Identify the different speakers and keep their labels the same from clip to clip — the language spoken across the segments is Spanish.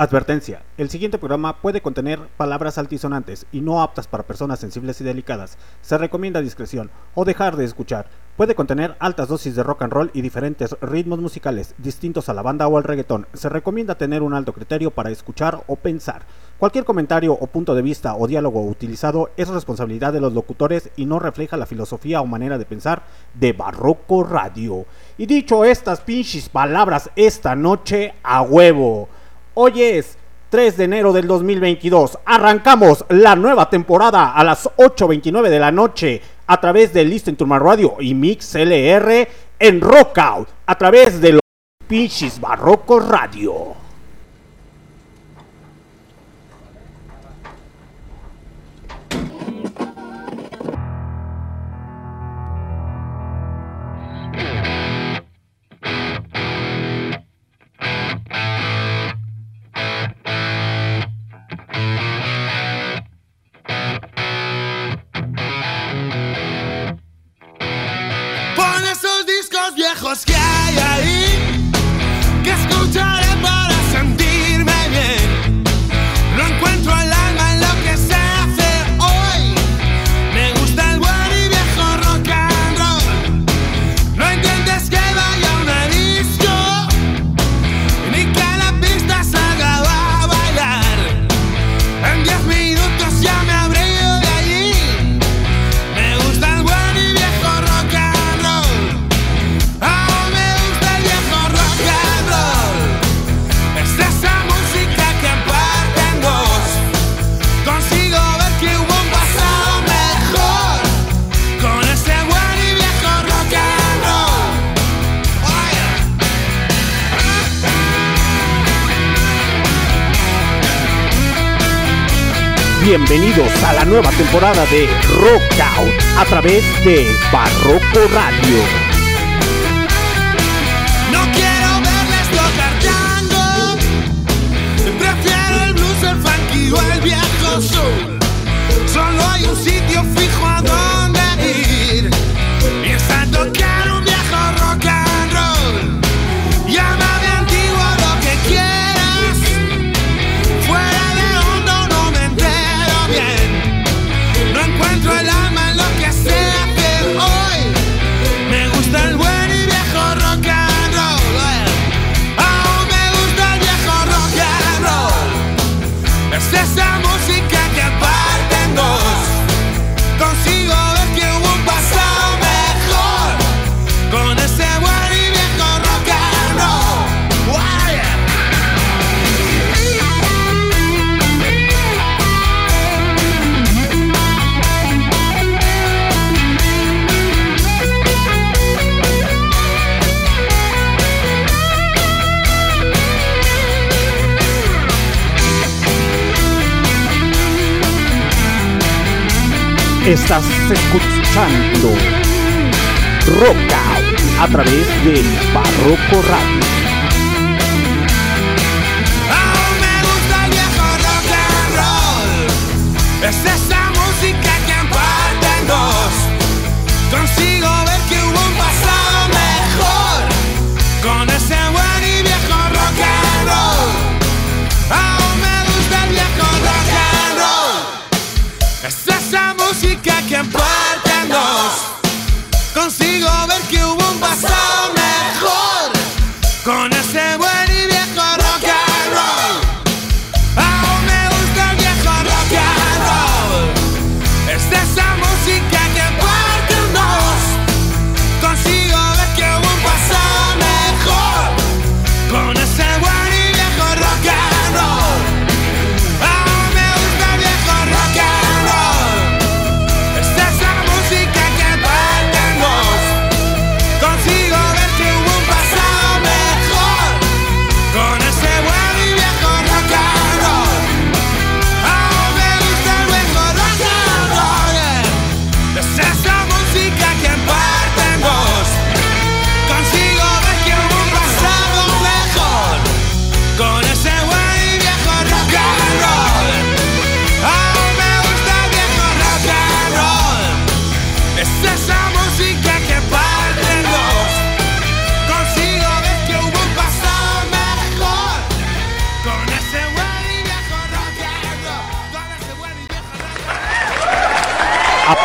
Speaker 1: Advertencia. El siguiente programa puede contener palabras altisonantes y no aptas para personas sensibles y delicadas. Se recomienda discreción o dejar de escuchar. Puede contener altas dosis de rock and roll y diferentes ritmos musicales distintos a la banda o al reggaetón. Se recomienda tener un alto criterio para escuchar o pensar. Cualquier comentario o punto de vista o diálogo utilizado es responsabilidad de los locutores y no refleja la filosofía o manera de pensar de Barroco Radio. Y dicho estas pinches palabras esta noche a huevo. Hoy es 3 de enero del 2022. Arrancamos la nueva temporada a las 8.29 de la noche a través de Listen to My Radio y Mix LR en Rockout a través de los pinches barrocos radio.
Speaker 2: Discos viejos que hay
Speaker 1: Bienvenidos a la nueva temporada de Rockout a través de Barroco Radio. Estás escuchando Rockout a través de Barroco Radio.
Speaker 2: Oh, me gusta el viejo rock and roll. Es esa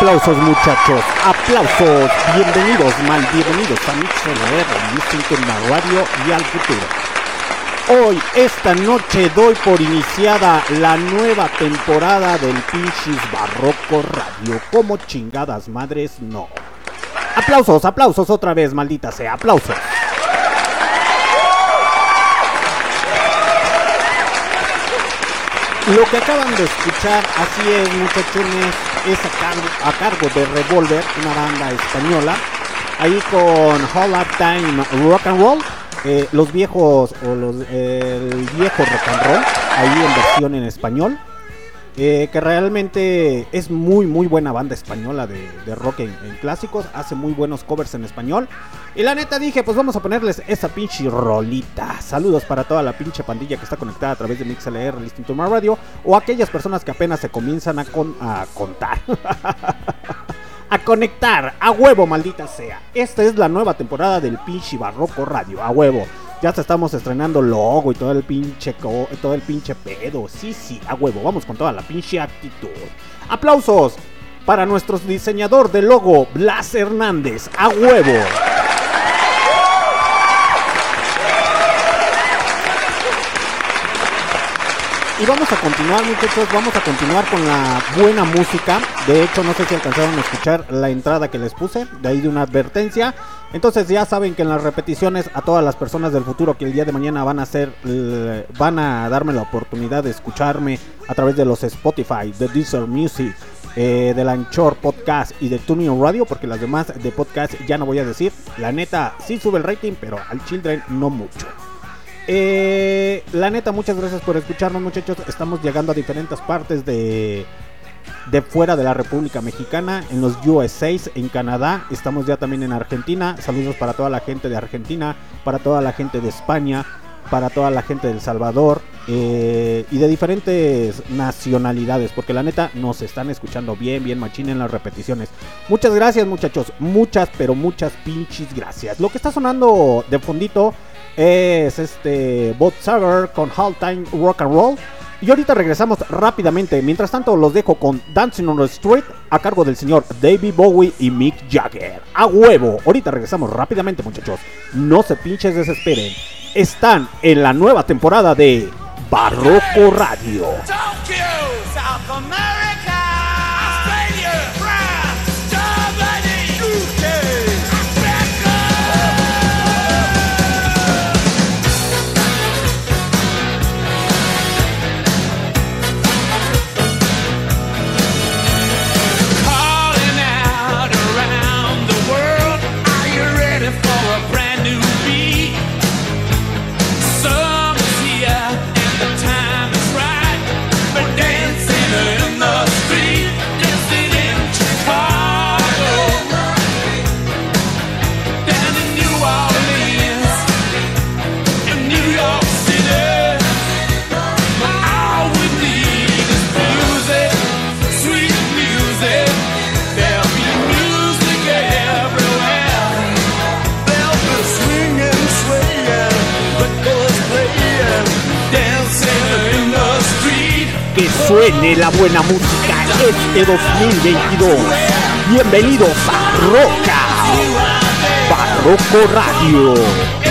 Speaker 1: Aplausos muchachos, aplausos, bienvenidos, mal bienvenidos a MixLR, Listen to my radio y al futuro. Hoy, esta noche, doy por iniciada la nueva temporada del Pinches Barroco Radio. Como chingadas madres, no. Aplausos, aplausos otra vez, maldita sea, aplausos. Lo que acaban de escuchar, así es muchachones, es a cargo, a cargo de Revolver, una banda española, ahí con Hall of Time Rock and Roll, eh, los viejos, o los, el viejo rock and roll, ahí en versión en español. Eh, que realmente es muy muy buena banda española de, rock en, en, clásicos, hace muy buenos covers en español. Y la neta dije, pues vamos a ponerles esa pinche rolita. Saludos para toda la pinche pandilla que está conectada a través de MixLR, Listing to My Radio, o aquellas personas que apenas se comienzan a, con, a contar. a conectar, a huevo, maldita sea. Esta es la nueva temporada del pinche Barroco Radio, a huevo. Ya estamos estrenando logo y todo el pinche todo el pinche pedo. Sí, sí, a huevo. Vamos con toda la pinche actitud. Aplausos para nuestro diseñador de logo, Blas Hernández. A huevo. Y vamos a continuar, muchachos, vamos a continuar con la buena música. De hecho, no sé si alcanzaron a escuchar la entrada que les puse, de ahí de una advertencia. Entonces ya saben que en las repeticiones a todas las personas del futuro que el día de mañana van a hacer, van a darme la oportunidad de escucharme a través de los Spotify, de Deezer Music, eh, del Anchor Podcast y de Tuning Radio, porque las demás de podcast ya no voy a decir. La neta sí sube el rating, pero al Children no mucho. Eh, la neta, muchas gracias por escucharnos, muchachos. Estamos llegando a diferentes partes de, de fuera de la República Mexicana, en los USA, en Canadá. Estamos ya también en Argentina. Saludos para toda la gente de Argentina, para toda la gente de España, para toda la gente de El Salvador eh, y de diferentes nacionalidades, porque la neta nos están escuchando bien, bien machín en las repeticiones. Muchas gracias, muchachos. Muchas, pero muchas pinches gracias. Lo que está sonando de fondito es este Bot Sager con Hall Time Rock and Roll. Y ahorita regresamos rápidamente. Mientras tanto, los dejo con Dancing on the Street a cargo del señor David Bowie y Mick Jagger. A huevo. Ahorita regresamos rápidamente, muchachos. No se pinches desesperen. Están en la nueva temporada de Barroco Radio. Suene la buena música este 2022. Bienvenidos a Roca, Barroco Radio.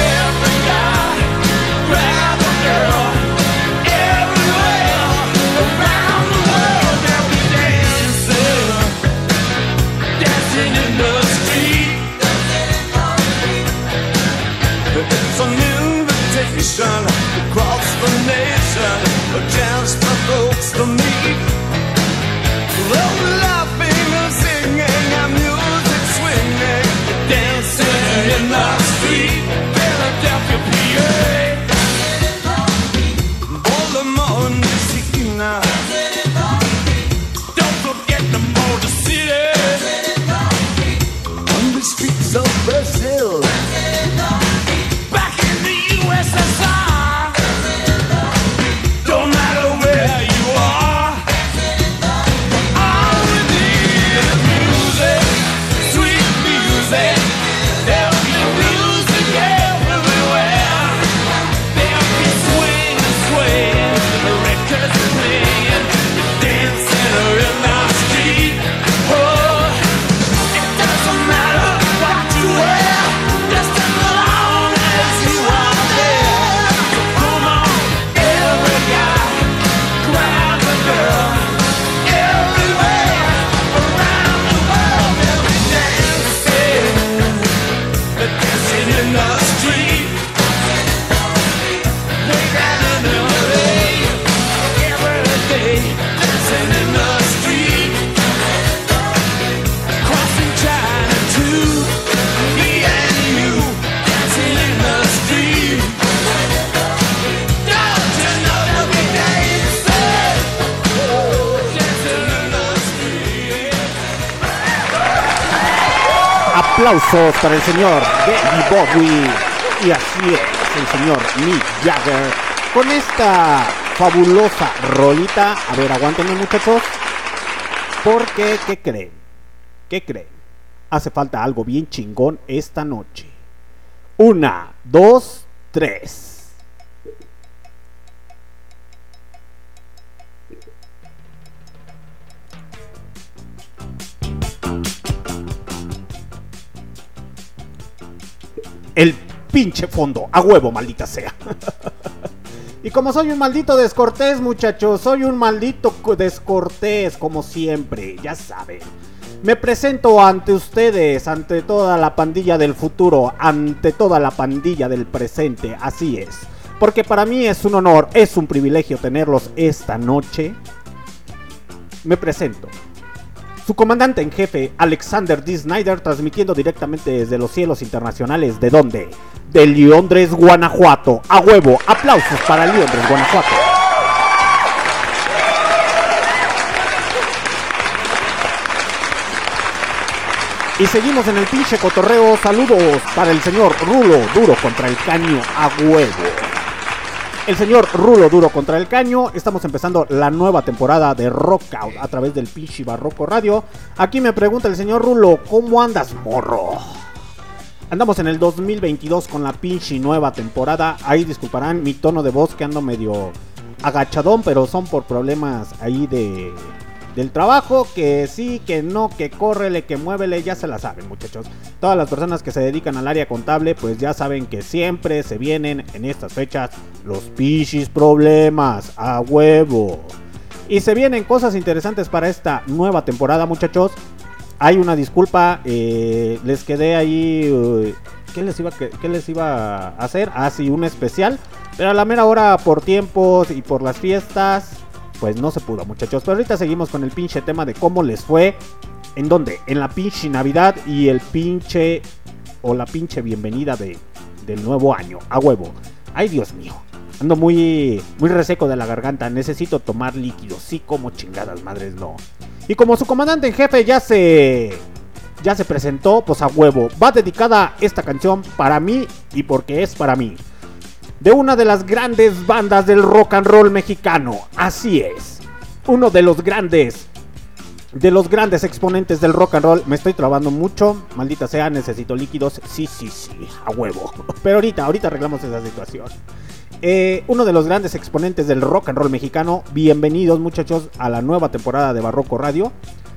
Speaker 1: Para el señor David Bowie. Y así es, el señor Mick Jagger. Con esta fabulosa rolita. A ver, aguántenme muchachos. Porque, ¿qué creen? ¿Qué creen? Hace falta algo bien chingón esta noche. Una, dos, tres. Pinche fondo, a huevo, maldita sea. y como soy un maldito descortés, muchachos, soy un maldito descortés, como siempre, ya saben. Me presento ante ustedes, ante toda la pandilla del futuro, ante toda la pandilla del presente, así es. Porque para mí es un honor, es un privilegio tenerlos esta noche. Me presento. Su comandante en jefe, Alexander D. Snyder, transmitiendo directamente desde los cielos internacionales. ¿De dónde? De Londres, Guanajuato. A huevo, aplausos para Londres, Guanajuato. Y seguimos en el pinche cotorreo. Saludos para el señor Rulo, duro contra el caño a huevo el señor Rulo Duro contra el Caño. Estamos empezando la nueva temporada de Rockout a través del Pichi Barroco Radio. Aquí me pregunta el señor Rulo, ¿cómo andas, morro? Andamos en el 2022 con la pinche nueva temporada. Ahí disculparán mi tono de voz que ando medio agachadón, pero son por problemas ahí de del trabajo, que sí, que no, que córrele, que muévele, ya se la saben muchachos. Todas las personas que se dedican al área contable, pues ya saben que siempre se vienen en estas fechas los pichis problemas, a huevo. Y se vienen cosas interesantes para esta nueva temporada muchachos. Hay una disculpa, eh, les quedé ahí... Uh, ¿Qué les, iba, qué, les iba a hacer? Ah, sí, un especial. Pero a la mera hora, por tiempos y por las fiestas, pues no se pudo, muchachos. Pero ahorita seguimos con el pinche tema de cómo les fue. ¿En dónde? En la pinche Navidad y el pinche. O la pinche bienvenida de, del nuevo año. A huevo. Ay, Dios mío. Ando muy, muy reseco de la garganta. Necesito tomar líquido. Sí, como chingadas madres, no. Y como su comandante en jefe ya se. Ya se presentó, pues a huevo. Va dedicada esta canción para mí y porque es para mí de una de las grandes bandas del rock and roll mexicano. Así es. Uno de los grandes de los grandes exponentes del rock and roll. Me estoy trabando mucho. Maldita sea, necesito líquidos. Sí, sí, sí, a huevo. Pero ahorita, ahorita arreglamos esa situación. Eh, uno de los grandes exponentes del rock and roll mexicano. Bienvenidos muchachos a la nueva temporada de Barroco Radio.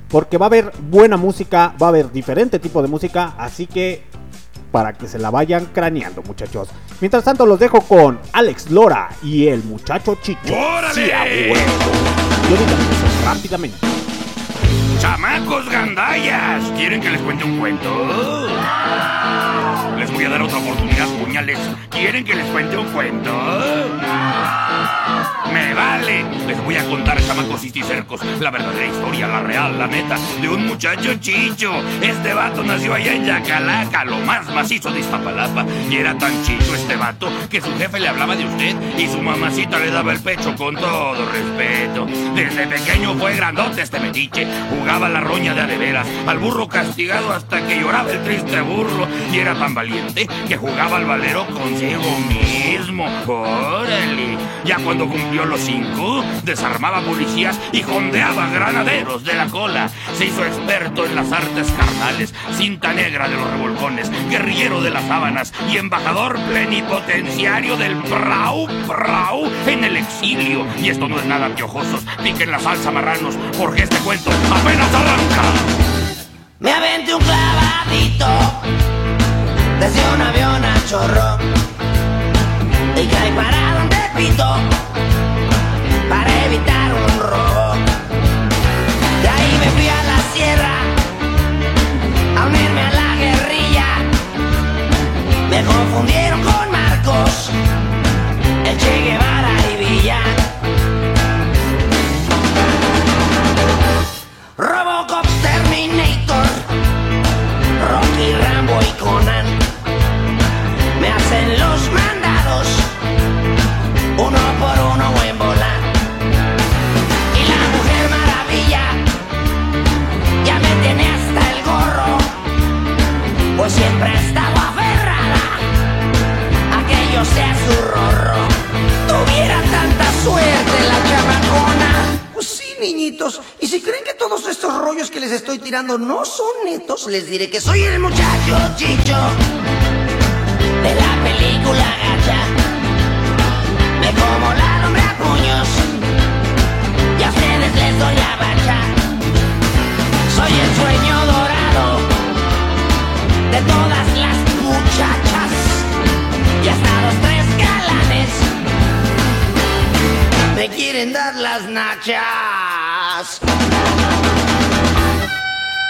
Speaker 1: Porque va a haber buena música, va a haber diferente tipo de música. Así que para que se la vayan craneando, muchachos. Mientras tanto, los dejo con Alex Lora y el muchacho Chicho.
Speaker 3: ¡Órale!
Speaker 1: Sí, Yo rápidamente.
Speaker 3: ¡Chamacos gandallas! ¿Quieren que les cuente un cuento? Les voy a dar otra oportunidad, puñales. ¿Quieren que les cuente un cuento? ¡Me vale! Les voy a contar, chamacos y cercos, la verdadera historia, la real, la neta, de un muchacho chicho. Este vato nació allá en Yacalaca, lo más macizo de Iztapalapa. Y era tan chicho este vato que su jefe le hablaba de usted y su mamacita le daba el pecho con todo respeto. Desde pequeño fue grandote este metiche, jugaba la roña de adeveras, al burro castigado hasta que lloraba el triste burro. Y era tan valiente que jugaba al valero consigo mismo. ¡Órale! Ya cuando cumplió los cinco, desarmaba policías y jondeaba granaderos de la cola. Se hizo experto en las artes carnales, cinta negra de los revolcones, guerrillero de las sábanas y embajador plenipotenciario del Prau Prau en el exilio. Y esto no es nada piojosos, piquen la salsa marranos, porque este cuento apenas arranca.
Speaker 4: Me aventé un clavadito desde un avión a chorro y caí parado en Tepito un. De ahí me fui a la sierra a unirme a la guerrilla. Me confundieron con Marcos, el Che Guevara y Villa. siempre he estado aferrada a que yo sea su rorro. Tuviera tanta suerte la chamacona.
Speaker 5: Pues sí, niñitos. Y si creen que todos estos
Speaker 4: rollos que les estoy tirando no son netos, les diré que soy el muchacho chicho de la película gacha. Me como la nombre a puños y a ustedes les doy la bacha. Soy el sueño dorado de todas las muchachas y hasta los tres galanes me quieren dar las nachas.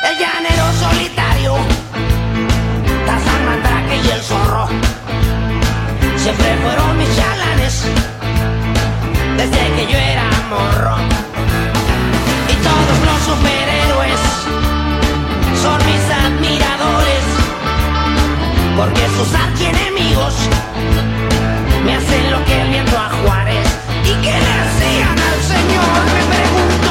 Speaker 4: El llanero solitario, Tarzán Mandrake y el zorro, siempre fueron mis chalanes desde que yo era morro. Y todos los superhéroes son mis admiradores, porque sus archienemigos me hacen lo que el viento a Juárez. ¿Y qué le hacían al señor? Me pregunto.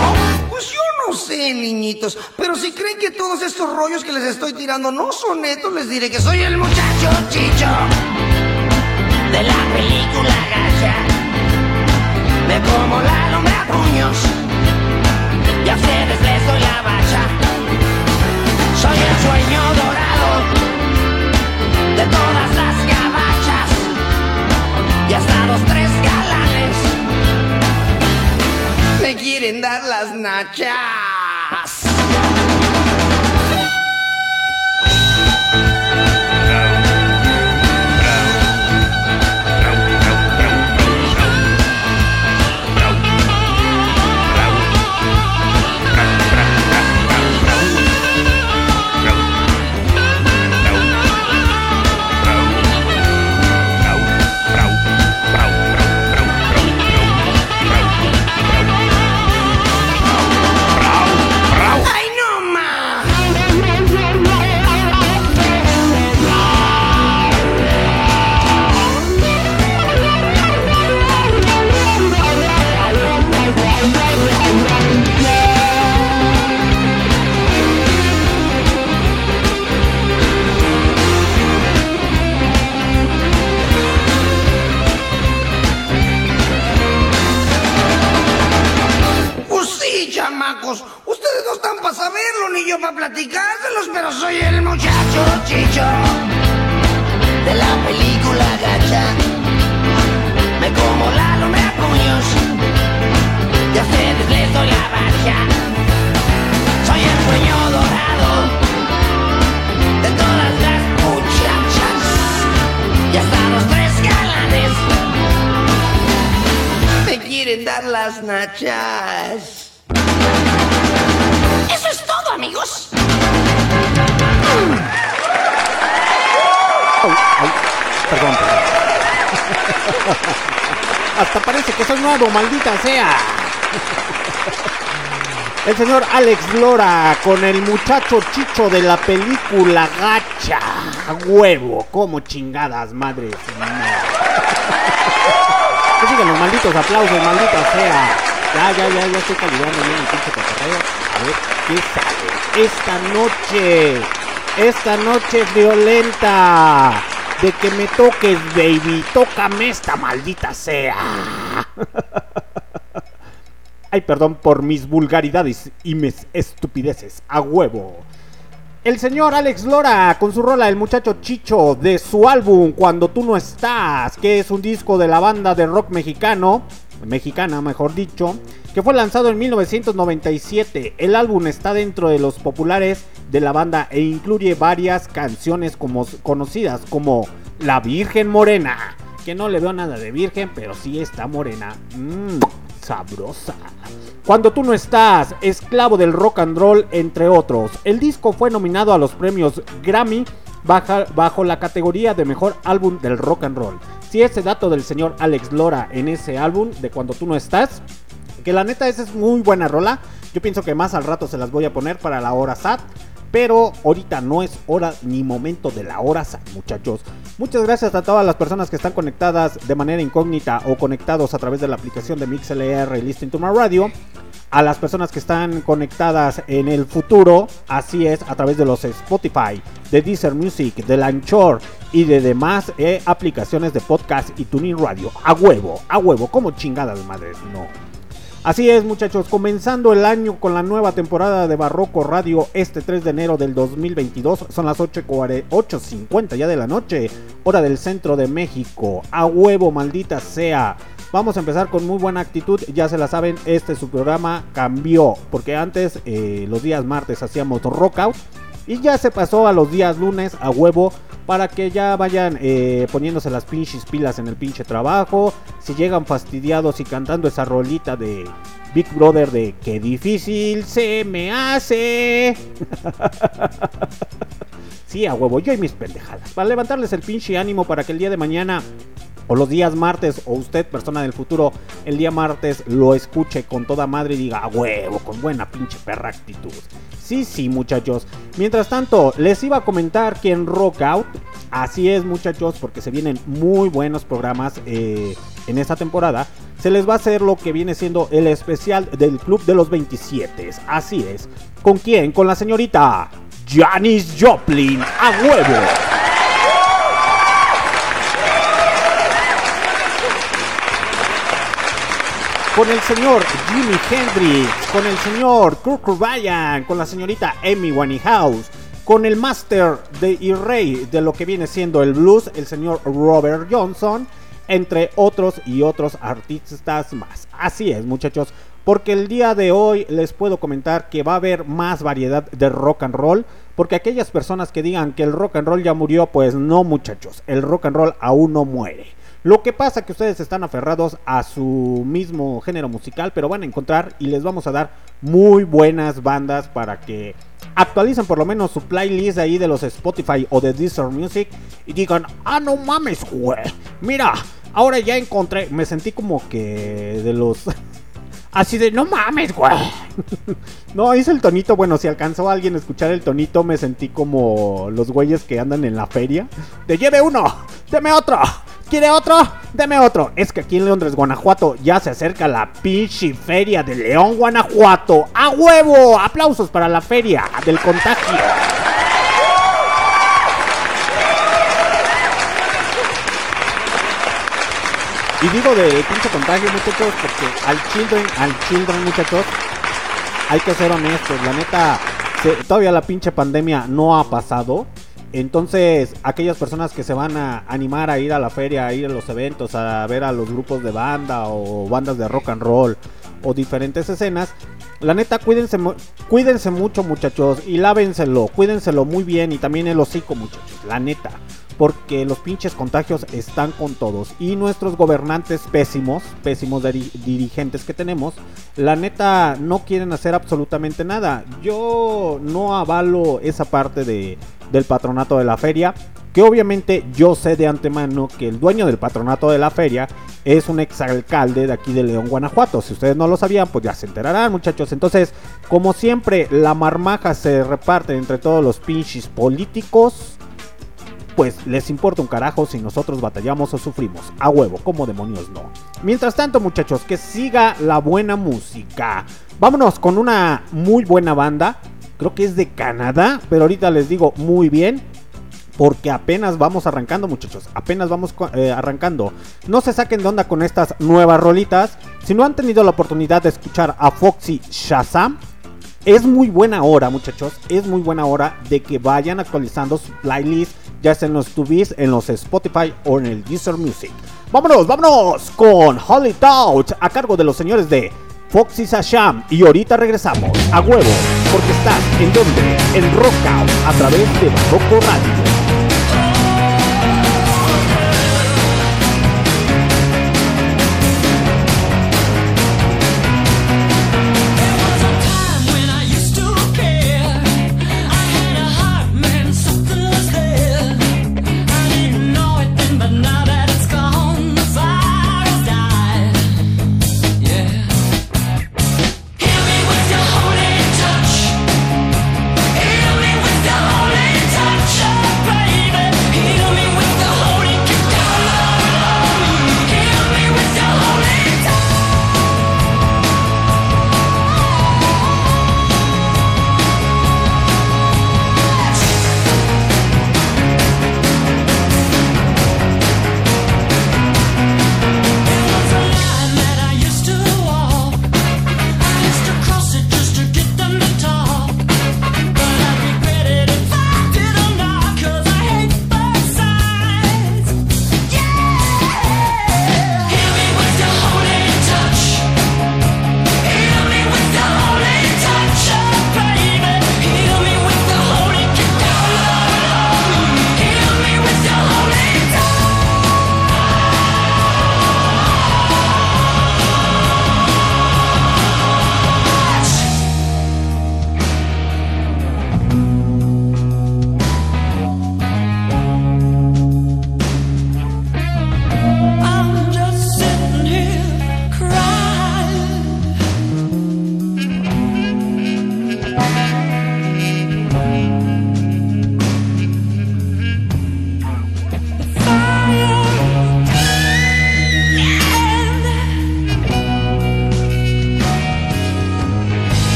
Speaker 4: Pues yo no sé, niñitos, pero si creen que todos estos rollos que les estoy tirando no son netos, les diré que soy el muchacho chicho de la película gacha. Me como la lumbre a puños y a ustedes les la bacha. Soy el sueño dorado y hasta los tres galanes me quieren dar las nachas. El
Speaker 1: señor Alex Lora con el muchacho chicho de la película Gacha. Huevo, como chingadas, madres. Que sigan los malditos aplausos, maldita sea. Ya, ya, ya, ya estoy calibando bien el pinche cotorreo. A ver, ¿qué sale? Esta noche, esta noche violenta. De que me toques, baby. Tócame esta maldita sea. Ay, perdón por mis vulgaridades y mis estupideces. A huevo. El señor Alex Lora con su rola El muchacho Chicho de su álbum Cuando tú no estás, que es un disco de la banda de rock mexicano, mexicana mejor dicho, que fue lanzado en 1997. El álbum está dentro de los populares de la banda e incluye varias canciones como, conocidas como La Virgen Morena, que no le veo nada de virgen, pero sí está morena. Mmm, sabrosa. Cuando tú no estás, esclavo del rock and roll, entre otros. El disco fue nominado a los premios Grammy bajo la categoría de mejor álbum del rock and roll. Si ese dato del señor Alex Lora en ese álbum de Cuando tú no estás, que la neta esa es muy buena rola. Yo pienso que más al rato se las voy a poner para la hora SAT. Pero ahorita no es hora ni momento de la hora muchachos. Muchas gracias a todas las personas que están conectadas de manera incógnita o conectados a través de la aplicación de MixLR y Listen to My Radio. A las personas que están conectadas en el futuro, así es, a través de los Spotify, de Deezer Music, de Lanchor y de demás eh, aplicaciones de podcast y tuning radio. A huevo, a huevo, como chingada de madres, no. Así es, muchachos, comenzando el año con la nueva temporada de Barroco Radio este 3 de enero del 2022. Son las 8.50 ya de la noche, hora del centro de México. A huevo, maldita sea. Vamos a empezar con muy buena actitud, ya se la saben, este su programa cambió, porque antes eh, los días martes hacíamos rock out y ya se pasó a los días lunes a huevo para que ya vayan eh, poniéndose las pinches pilas en el pinche trabajo. Si llegan fastidiados y cantando esa rolita de Big Brother de qué difícil se me hace. sí, a huevo, yo y mis pendejadas. Para levantarles el pinche ánimo para que el día de mañana o los días martes, o usted, persona del futuro, el día martes lo escuche con toda madre y diga, a huevo, con buena pinche perra actitud. Sí, sí, muchachos. Mientras tanto, les iba a comentar que en Rock Out, así es, muchachos, porque se vienen muy buenos programas eh, en esta temporada. Se les va a hacer lo que viene siendo el especial del Club de los 27. Así es. ¿Con quién? Con la señorita Janis Joplin. A huevo. Con el señor Jimi Hendrix, con el señor Kurt Cobain, con la señorita Amy Winehouse, con el máster de y rey de lo que viene siendo el blues, el señor Robert Johnson, entre otros y otros artistas más. Así es, muchachos, porque el día de hoy les puedo comentar que va a haber más variedad de rock and roll, porque aquellas personas que digan que el rock and roll ya murió, pues no, muchachos, el rock and roll aún no muere. Lo que pasa que ustedes están aferrados a su mismo género musical, pero van a encontrar y les vamos a dar muy buenas bandas para que actualicen por lo menos su playlist ahí de los Spotify o de Deezer Music y digan, ah, no mames, güey. Mira, ahora ya encontré, me sentí como que de los... Así de, no mames, güey. no, hice el tonito. Bueno, si alcanzó a alguien a escuchar el tonito, me sentí como los güeyes que andan en la feria. De lleve uno, deme otro. ¿Quiere otro? Deme otro. Es que aquí en Londres, Guanajuato, ya se acerca la pinche feria de León, Guanajuato. ¡A huevo! Aplausos para la feria del contagio. Y digo de pinche contagio, muchachos, porque al children, al children, muchachos, hay que ser honestos. La neta, todavía la pinche pandemia no ha pasado. Entonces, aquellas personas que se van a animar a ir a la feria, a ir a los eventos, a ver a los grupos de banda o bandas de rock and roll o diferentes escenas, la neta, cuídense, cuídense mucho, muchachos, y lávenselo, cuídenselo muy bien y también el hocico, muchachos, la neta porque los pinches contagios están con todos. Y nuestros gobernantes pésimos, pésimos dirigentes que tenemos, la neta no quieren hacer absolutamente nada. Yo no avalo esa parte de, del patronato de la feria. Que obviamente yo sé de antemano que el dueño del patronato de la feria es un exalcalde de aquí de León, Guanajuato. Si ustedes no lo sabían, pues ya se enterarán, muchachos. Entonces, como siempre, la marmaja se reparte entre todos los pinches políticos pues les importa un carajo si nosotros batallamos o sufrimos. A huevo, como demonios no. Mientras tanto, muchachos, que siga la buena música. Vámonos con una muy buena banda. Creo que es de Canadá, pero ahorita les digo muy bien. Porque apenas vamos arrancando, muchachos. Apenas vamos eh, arrancando. No se saquen de onda con estas nuevas rolitas. Si no han tenido la oportunidad de escuchar a Foxy Shazam, es muy buena hora, muchachos. Es muy buena hora de que vayan actualizando su playlist ya sea en los Tubis, en los Spotify o en el Deezer Music. Vámonos, vámonos con Holly Touch a cargo de los señores de Foxy Sasham. Y ahorita regresamos a huevo, porque estás en donde? En Rockout a través de Barroco Radio.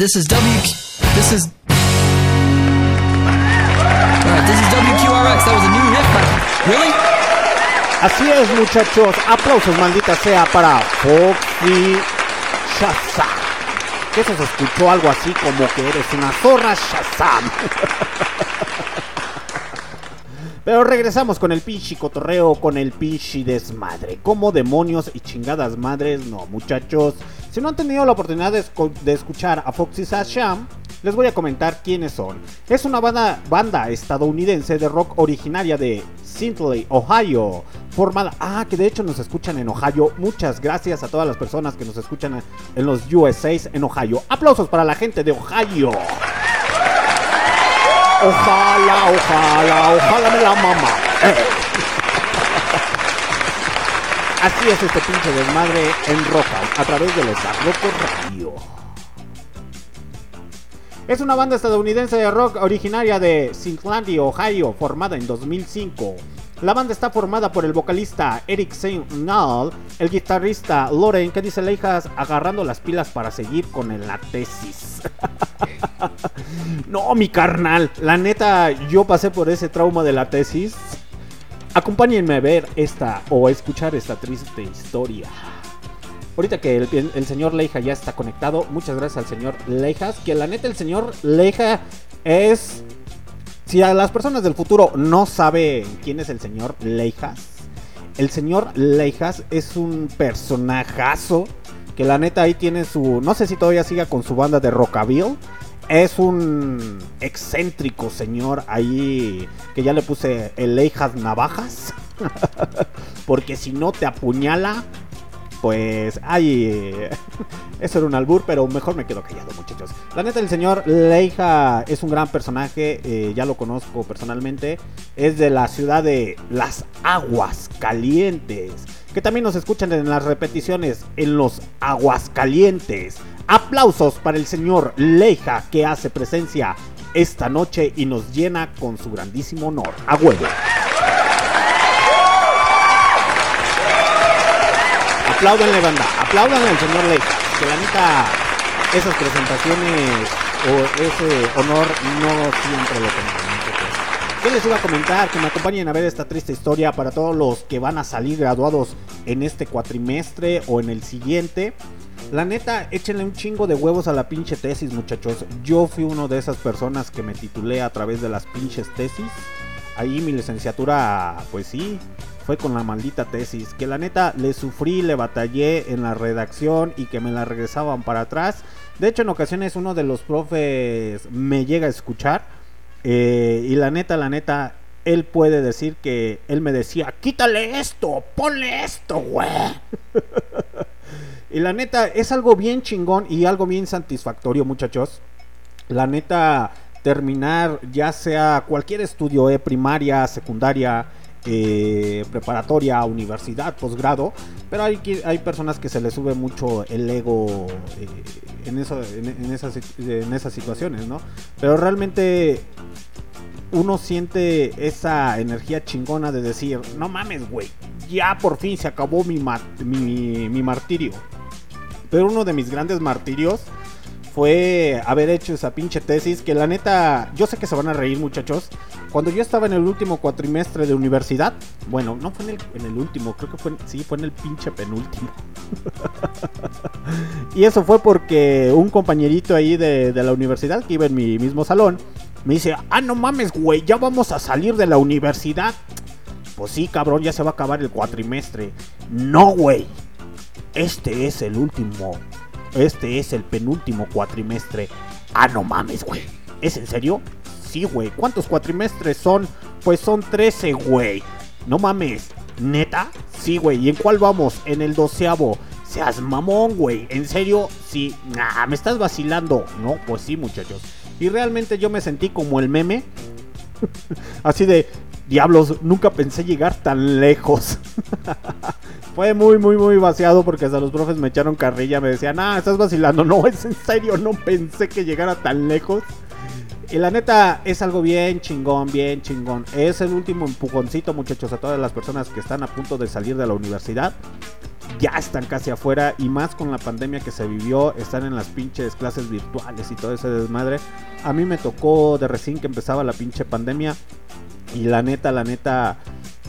Speaker 6: This is W. This is. Right, this is WQRX. That was a new hit, really?
Speaker 1: Así es, muchachos. Aplausos, maldita sea, para Foxy Shazam. Que eso se escuchó algo así como que eres una zorra Shazam. Pero regresamos con el pinche cotorreo, con el pinche desmadre. Como demonios y chingadas madres, no, muchachos. Si no han tenido la oportunidad de, escuchar a Foxy Shazam, les voy a comentar quiénes son. Es una banda, banda estadounidense de rock originaria de Sintley, Ohio. Formada. Ah, que de hecho nos escuchan en Ohio. Muchas gracias a todas las personas que nos escuchan en los USAs en Ohio. Aplausos para la gente de Ohio. Ojalá, ojalá, ojalá me la mama. Eh. Así es este pinche desmadre en Rockout a través de los Radio. Es una banda estadounidense de rock originaria de Cincinnati, Ohio, formada en 2005. La banda está formada por el vocalista Eric St. Null, el guitarrista Loren, que dice leijas agarrando las pilas para seguir con la tesis. no, mi carnal, la neta, yo pasé por ese trauma de la tesis. Acompáñenme a ver esta o a escuchar esta triste historia. Ahorita que el, el señor Leija ya está conectado, muchas gracias al señor Leijas. Que la neta, el señor Leija es. Si a las personas del futuro no saben quién es el señor Leijas, el señor Leijas es un personajazo. Que la neta ahí tiene su. No sé si todavía siga con su banda de Rockabilly. Es un excéntrico señor ahí que ya le puse el Leijas Navajas. Porque si no te apuñala, pues, ay, eso era un albur, pero mejor me quedo callado, muchachos. La neta, el señor Leija es un gran personaje, eh, ya lo conozco personalmente. Es de la ciudad de Las Aguas Calientes, que también nos escuchan en las repeticiones en los Aguas Calientes. Aplausos para el señor Leija que hace presencia esta noche y nos llena con su grandísimo honor. A huevo. Apláudanle, banda. Apláudanle al señor Leija. Que la neta, esas presentaciones o ese honor no siempre lo tenemos. ¿Qué les iba a comentar? Que me acompañen a ver esta triste historia para todos los que van a salir graduados en este cuatrimestre o en el siguiente. La neta, échenle un chingo de huevos a la pinche tesis, muchachos. Yo fui uno de esas personas que me titulé a través de las pinches tesis. Ahí mi licenciatura, pues sí, fue con la maldita tesis. Que la neta le sufrí, le batallé en la redacción y que me la regresaban para atrás. De hecho, en ocasiones uno de los profes me llega a escuchar. eh, y la neta, la neta, él puede decir que él me decía, quítale esto, ponle esto, güey. y la neta, es algo bien chingón y algo bien satisfactorio, muchachos. La neta, terminar ya sea cualquier estudio, eh, primaria, secundaria, eh, preparatoria, universidad, posgrado, pero hay, hay personas que se les sube mucho el ego eh, en, eso, en, esas, en esas situaciones, ¿no? Pero realmente uno siente esa energía chingona de decir, no mames, güey, ya por fin se acabó mi, mi, mi martirio. Pero uno de mis grandes martirios fue haber hecho esa pinche tesis que la neta, yo sé que se van a reír muchachos. Cuando yo estaba en el último cuatrimestre de universidad, bueno, no fue en el, último, creo que fue, sí, fue en el pinche penúltimo. y eso fue porque un compañerito ahí de, de la universidad que iba en mi mismo salón, me dice, ah, no mames, güey, ya vamos a salir de la universidad. Pues sí, cabrón, ya se va a acabar el cuatrimestre. No, güey. Este es el último. Este es el penúltimo cuatrimestre. Ah, no mames, güey. ¿Es en serio? Sí, güey. ¿Cuántos cuatrimestres son? Pues son 13, güey. No mames. ¿Neta? Sí, güey. ¿Y en cuál vamos? En el doceavo. Seas mamón, güey. ¿En serio? Sí. Nah, me estás vacilando. No, pues sí, muchachos. Y realmente yo me sentí como el meme. Así de, diablos, nunca pensé llegar tan lejos. Fue muy, muy, muy vaciado porque hasta los profes me echaron carrilla. Me decían, ah, estás vacilando. No, es en serio, no pensé que llegara tan lejos. Y la neta es algo bien chingón, bien chingón. Es el último empujoncito, muchachos, a todas las personas que están a punto de salir de la universidad. ya están casi afuera y más con la pandemia que se vivió, están en las pinches clases virtuales y todo ese desmadre. A mí me tocó de recién que empezaba la pinche pandemia y la neta, la neta,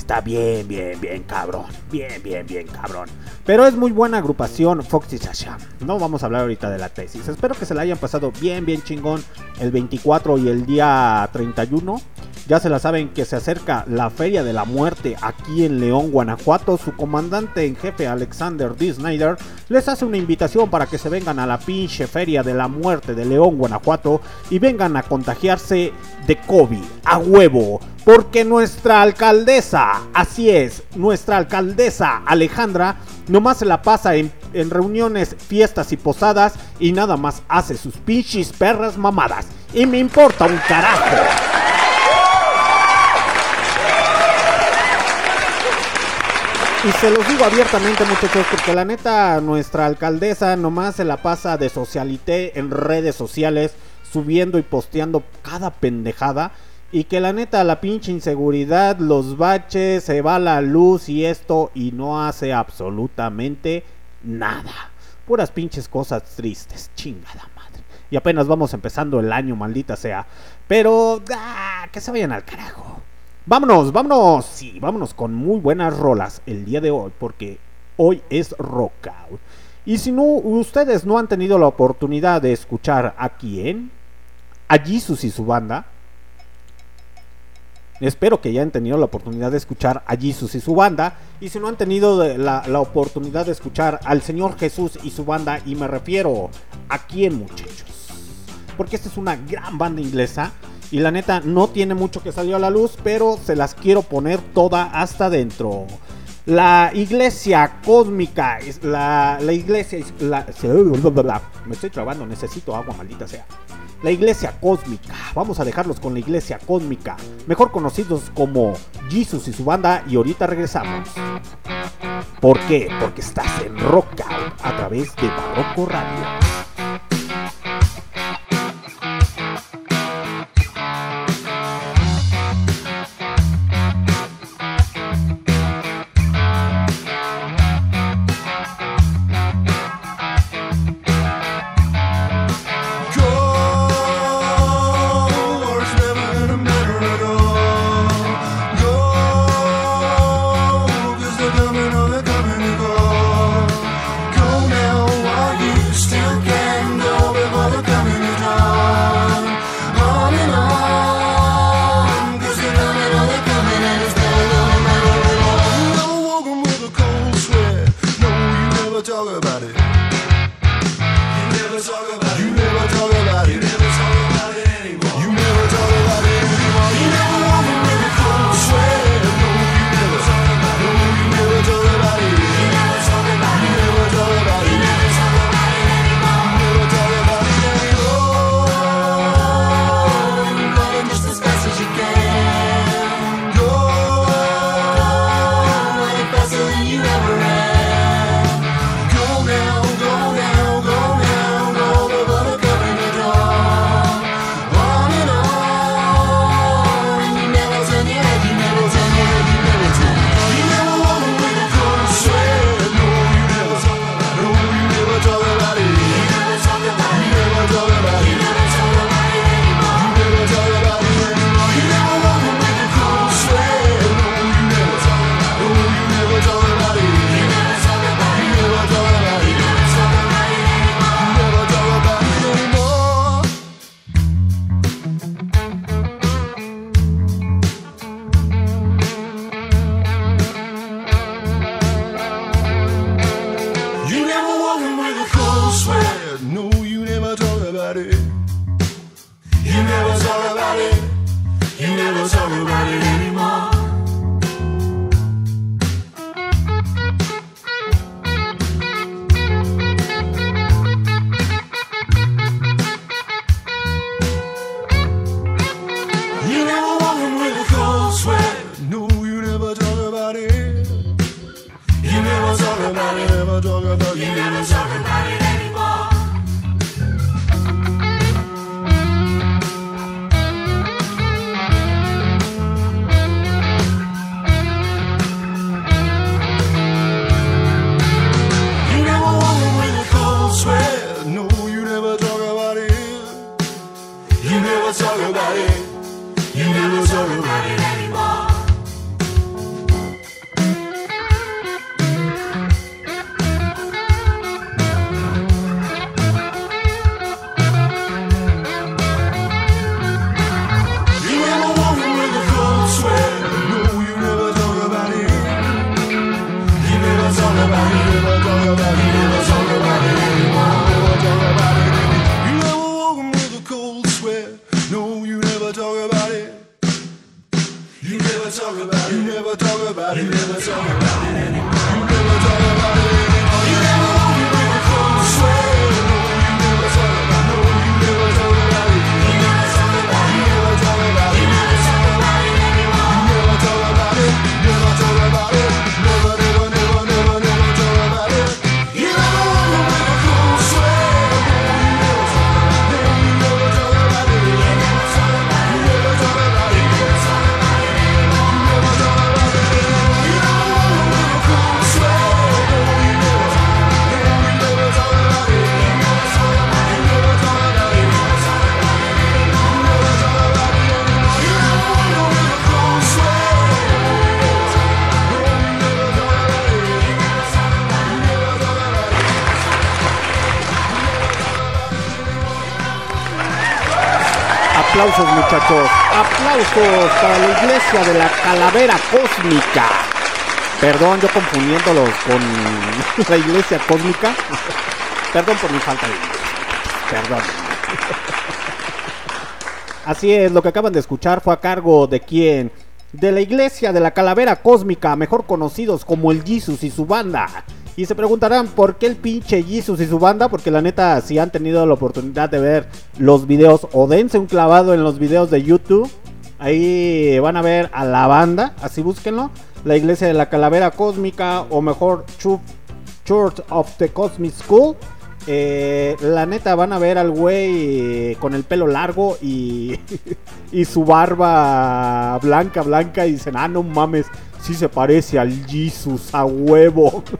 Speaker 1: está bien, bien, bien cabrón. Bien, bien, bien cabrón. Pero es muy buena agrupación Foxy Sasha. No vamos a hablar ahorita de la tesis. Espero que se la hayan pasado bien, bien chingón el 24 y el día 31. Ya se la saben que se acerca la Feria de la Muerte aquí en León, Guanajuato. Su comandante en jefe, Alexander D. Snyder, les hace una invitación para que se vengan a la pinche Feria de la Muerte de León, Guanajuato y vengan a contagiarse de COVID a huevo. Porque nuestra alcaldesa, así es, nuestra alcaldesa Alejandra, nomás se la pasa en, en reuniones, fiestas y posadas y nada más hace sus pinches perras mamadas. Y me importa un carajo. Y se los digo abiertamente muchachos, porque la neta nuestra alcaldesa nomás se la pasa de socialité en redes sociales, subiendo y posteando cada pendejada. Y que la neta la pinche inseguridad, los baches, se va la luz y esto y no hace absolutamente nada. Puras pinches cosas tristes, chingada madre. Y apenas vamos empezando el año, maldita sea. Pero, ah, que se vayan al carajo. Vámonos, vámonos. Sí, vámonos con muy buenas rolas el día de hoy, porque hoy es Rock Out. Y si no, ustedes no han tenido la oportunidad de escuchar a quién, a y su banda, Espero que ya han tenido la oportunidad de escuchar a Jesus y su banda. Y si no han tenido la, oportunidad de escuchar al Señor Jesús y su banda, y me refiero a quién, muchachos. Porque esta es una gran banda inglesa. Y la neta no tiene mucho que salió a la luz, pero se las quiero poner toda hasta adentro. La iglesia cósmica, la, la iglesia, es la, me estoy trabando, necesito agua, maldita sea. La iglesia cósmica, vamos a dejarlos con la iglesia cósmica, mejor conocidos como Jesus y su banda, y ahorita regresamos. ¿Por qué? Porque estás en Rock Out a través de Barroco Radio. Aplausos para la iglesia de la calavera cósmica. Perdón, yo confundiéndolos con la iglesia cósmica. Perdón por mi falta de inglés. Perdón. Así es, lo que acaban de escuchar fue a cargo de quién? De la iglesia de la calavera cósmica, mejor conocidos como el Jesus y su banda. Y se preguntarán por qué el pinche Jesus y su banda, porque la neta, si han tenido la oportunidad de ver los videos o dense un clavado en los videos de YouTube, ahí van a ver a la banda, así búsquenlo, la iglesia de la calavera cósmica o mejor Chu- Church of the Cosmic School. Eh, la neta van a ver al güey eh, con el pelo largo y, y su barba blanca, blanca y dicen, ah, no mames, sí se parece al Jesus a huevo.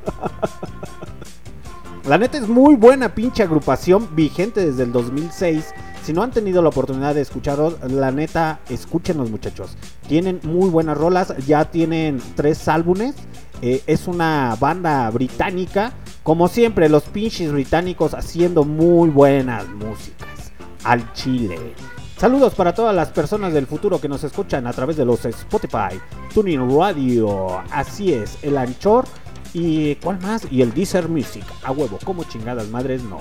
Speaker 1: La neta es muy buena pinche agrupación, vigente desde el 2006. Si no han tenido la oportunidad de escucharlos, la neta, escúchenlos muchachos. Tienen muy buenas rolas, ya tienen tres álbumes. Eh, es una banda británica. Como siempre, los pinches británicos haciendo muy buenas músicas. Al chile. Saludos para todas las personas del futuro que nos escuchan a través de los Spotify, Tuning Radio, así es, el Anchor y ¿cuál más? Y el Deezer Music. A huevo, como chingadas madres no.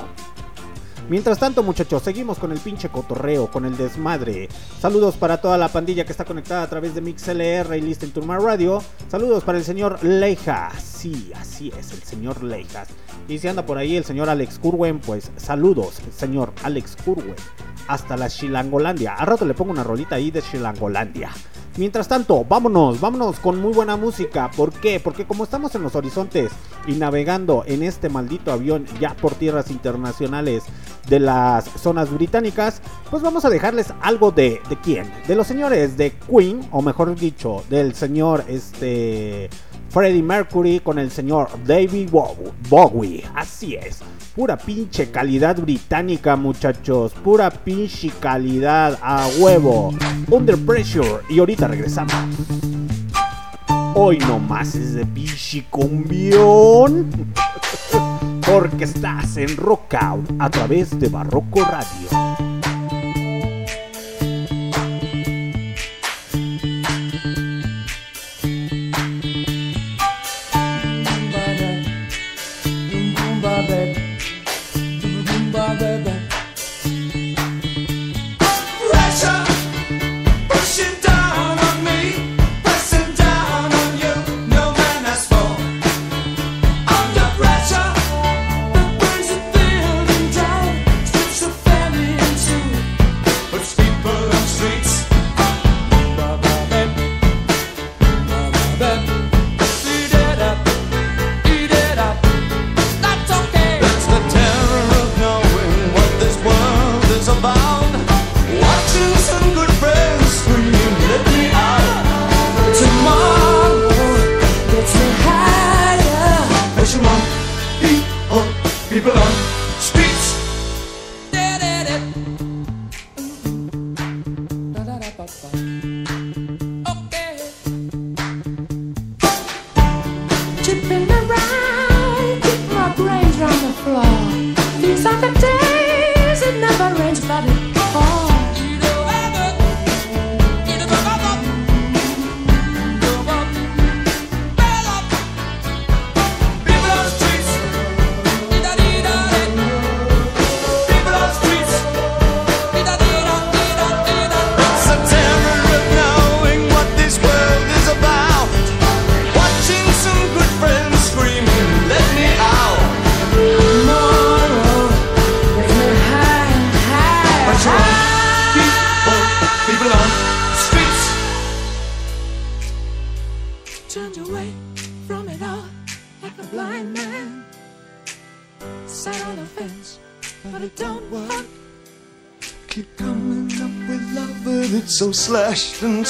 Speaker 1: Mientras tanto, muchachos, seguimos con el pinche cotorreo, con el desmadre. Saludos para toda la pandilla que está conectada a través de MixLR y Listen to My Radio. Saludos para el señor Leijas. Sí, así es, el señor Leijas. Y si anda por ahí el señor Alex Curwen, pues saludos, señor Alex Curwen. Hasta la Chilangolandia. A rato le pongo una rolita ahí de Chilangolandia. Mientras tanto, vámonos, vámonos con muy buena música. ¿Por qué? Porque como estamos en los horizontes y navegando en este maldito avión ya por tierras internacionales de las zonas británicas, pues vamos a dejarles algo de, ¿de quién? De los señores de Queen, o mejor dicho, del señor este Freddie Mercury con el señor David Bow- Bowie. Así es. Pura pinche calidad británica, muchachos. Pura pinche calidad a huevo. Under pressure. Y ahorita regresamos. Hoy nomás es de pinche cumbión. Porque estás en Rockout a través de Barroco Radio.
Speaker 3: Slashed and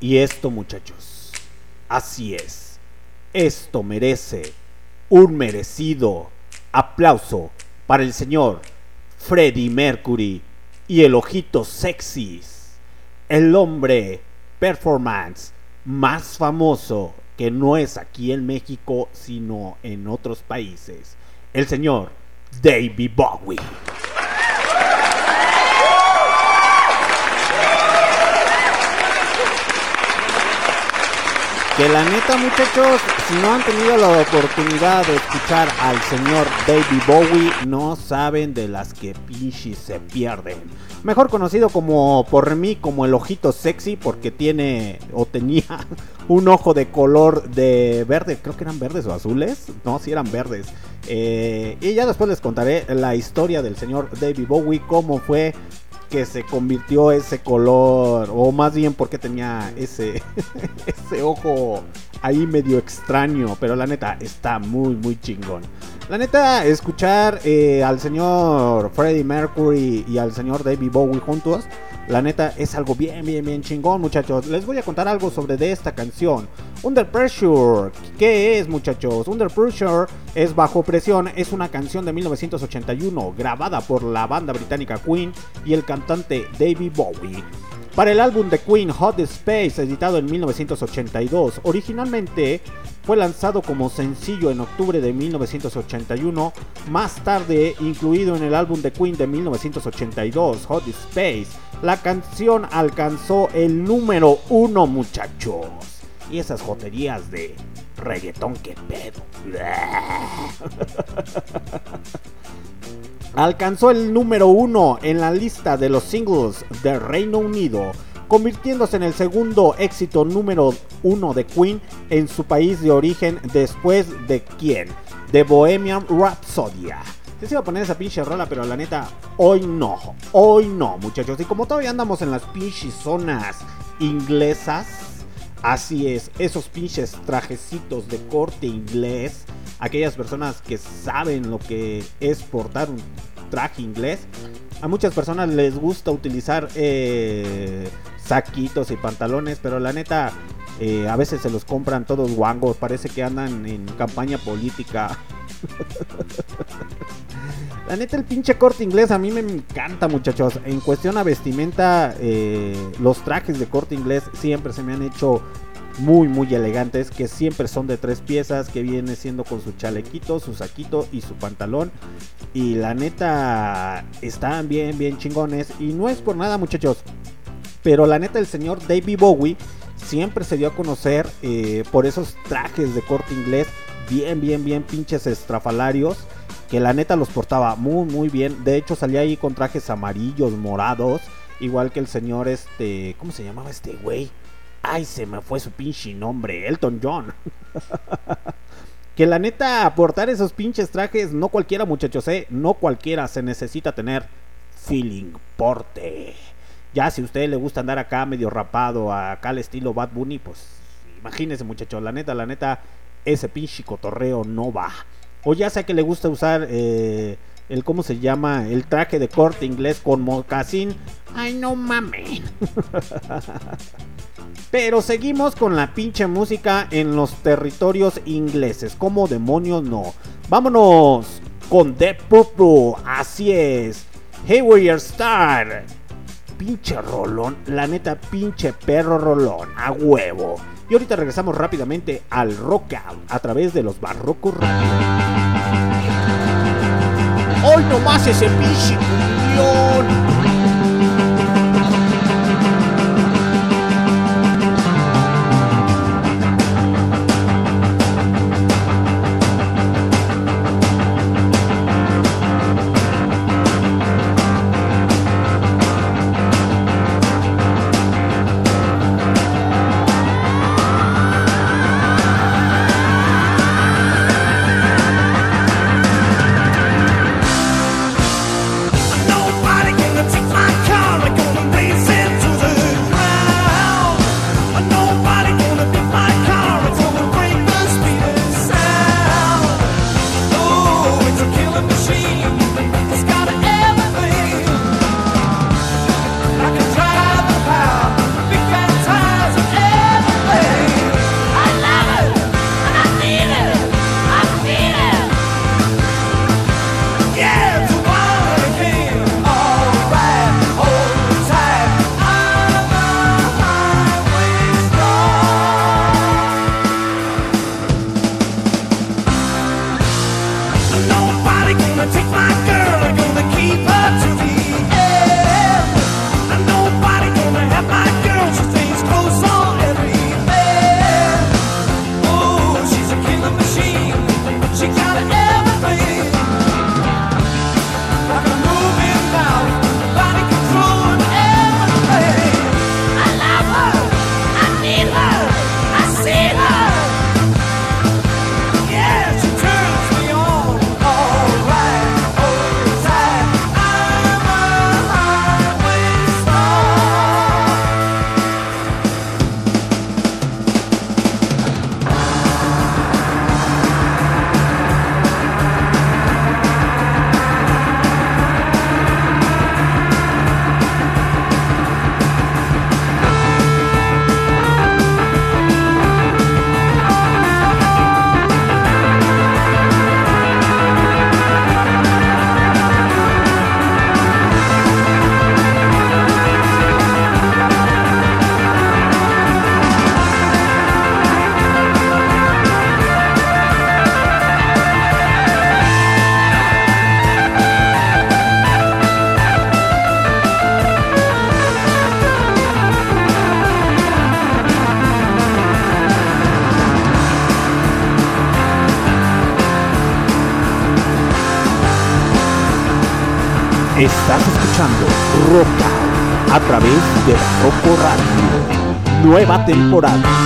Speaker 1: Y esto muchachos, así es, esto merece un merecido aplauso para el señor Freddie Mercury y el ojito sexys, el hombre performance más famoso que no es aquí en México, sino en otros países. El señor David Bowie. Que la neta, muchachos, si no han tenido la oportunidad de escuchar al señor David Bowie, no saben de las que pinches se pierden. Mejor conocido como por mí como el ojito sexy, porque tiene o tenía un ojo de color de verde, creo que eran verdes o azules. No, sí eran verdes. Eh, y ya después les contaré la historia del señor David Bowie, cómo fue que se convirtió ese color, o más bien porque tenía ese, ese ojo ahí medio extraño, pero la neta está muy, muy chingón. La neta, escuchar eh, al señor Freddie Mercury y al señor David Bowie juntos, la neta es algo bien, bien, bien chingón, muchachos. Les voy a contar algo sobre de esta canción. Under Pressure, ¿qué es, muchachos? Under Pressure es Bajo Presión, es una canción de 1981 grabada por la banda británica Queen y el cantante David Bowie. Para el álbum de Queen Hot Space, editado en 1982, originalmente fue lanzado como sencillo en octubre de 1981, más tarde incluido en el álbum de Queen de 1982, Hot Space. La canción alcanzó el número uno, muchachos. Y esas joterías de reggaetón, que pedo. Alcanzó el número uno en la lista de los singles de Reino Unido, convirtiéndose en el segundo éxito número uno de Queen en su país de origen después de quién? De Bohemian Rhapsody. Les iba a poner esa pinche rola, pero la neta, hoy no. Hoy no, muchachos. Y como todavía andamos en las pinches zonas inglesas, así es, esos pinches trajecitos de corte inglés, aquellas personas que saben lo que es portar un traje inglés, a muchas personas les gusta utilizar eh, saquitos y pantalones, pero la neta, eh, a veces se los compran todos guangos, parece que andan en campaña política. La neta, el pinche corte inglés a mí me encanta, muchachos. En cuestión a vestimenta, eh, los trajes de corte inglés siempre se me han hecho muy, muy elegantes. Que siempre son de tres piezas, que viene siendo con su chalequito, su saquito y su pantalón. Y la neta, están bien, bien chingones. Y no es por nada, muchachos. Pero la neta, el señor David Bowie siempre se dio a conocer eh, por esos trajes de corte inglés. Bien, bien, bien pinches estrafalarios que la neta los portaba muy muy bien. De hecho salía ahí con trajes amarillos, morados, igual que el señor este, ¿cómo se llamaba este güey? Ay, se me fue su pinche nombre, Elton John. que la neta portar esos pinches trajes no cualquiera, muchachos, eh, no cualquiera se necesita tener feeling porte. Ya si a usted le gusta andar acá medio rapado, acá al estilo Bad Bunny, pues imagínese, muchachos, la neta, la neta ese pinche cotorreo no va. O ya sea que le gusta usar eh, el, ¿cómo se llama? El traje de corte inglés con mocasín. Ay, no mames. Pero seguimos con la pinche música en los territorios ingleses. Como demonios no. Vámonos con The Purple. Así es. Hey, we are star. Pinche rolón. La neta, pinche perro rolón. A huevo. Y ahorita regresamos rápidamente al rock out a través de los barrocos radio. Hoy nomás ese pinche cumbión. Temporada.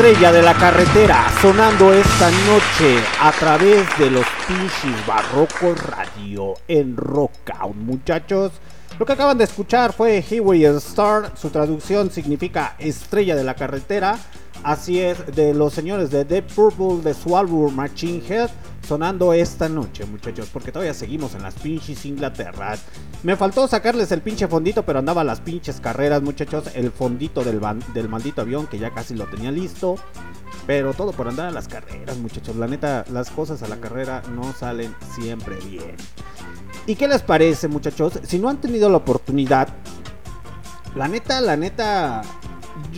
Speaker 1: Estrella de la carretera sonando esta noche a través de los pinches barrocos radio en Rockout, muchachos. Lo que acaban de escuchar fue Highway Star, su traducción significa estrella de la carretera. Así es, de los señores de Deep Purple de Swallow Machine Head, sonando esta noche, muchachos, porque todavía seguimos en las pinches Inglaterra. Me faltó sacarles el pinche fondito, pero andaba las pinches carreras, muchachos. El fondito del, del maldito avión, que ya casi lo tenía listo. Pero todo por andar a las carreras, muchachos. La neta, las cosas a la carrera no salen siempre bien. ¿Y qué les parece, muchachos? Si no han tenido la oportunidad, la neta, la neta,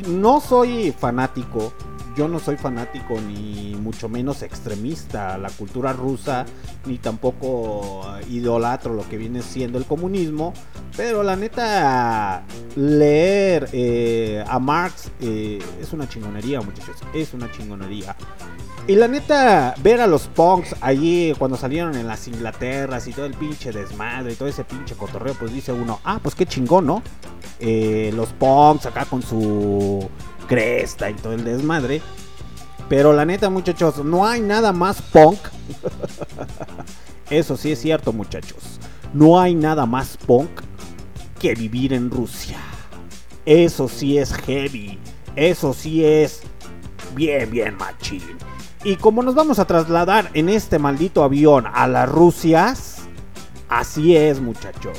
Speaker 1: no soy fanático. Yo no soy fanático ni mucho menos extremista a la cultura rusa, ni tampoco eh, idolatro lo que viene siendo el comunismo. Pero la neta, leer eh, a Marx eh, es una chingonería, muchachos. Es una chingonería. Y la neta, ver a los punks allí cuando salieron en las Inglaterras y todo el pinche desmadre y todo ese pinche cotorreo, pues dice uno, ah, pues qué chingón, ¿no? Los punks acá con su cresta y todo el desmadre. Pero la neta, muchachos, no hay nada más punk. Eso sí es cierto, muchachos. No hay nada más punk que vivir en Rusia. Eso sí es heavy. Eso sí es bien, bien machín. Y como nos vamos a trasladar en este maldito avión a las Rusias, así es, muchachos.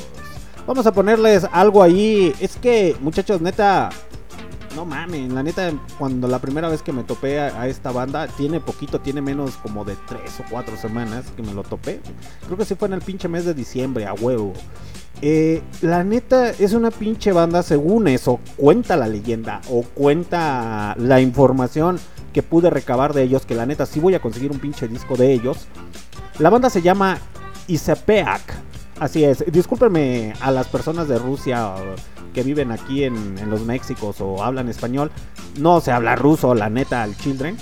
Speaker 1: Vamos a ponerles algo ahí. Es que, muchachos, neta, No mames, la neta, cuando la primera vez que me topé a, esta banda, tiene poquito, tiene menos como de tres o cuatro semanas que me lo topé. Creo que sí fue en el pinche mes de diciembre, a huevo. Eh, la neta es una pinche banda, según eso, cuenta la leyenda o cuenta la información que pude recabar de ellos, que la neta sí voy a conseguir un pinche disco de ellos. La banda se llama Isepeak. Así es, discúlpenme a las personas de Rusia que viven aquí en, los Méxicos o hablan español. No se habla ruso, la neta, al Children.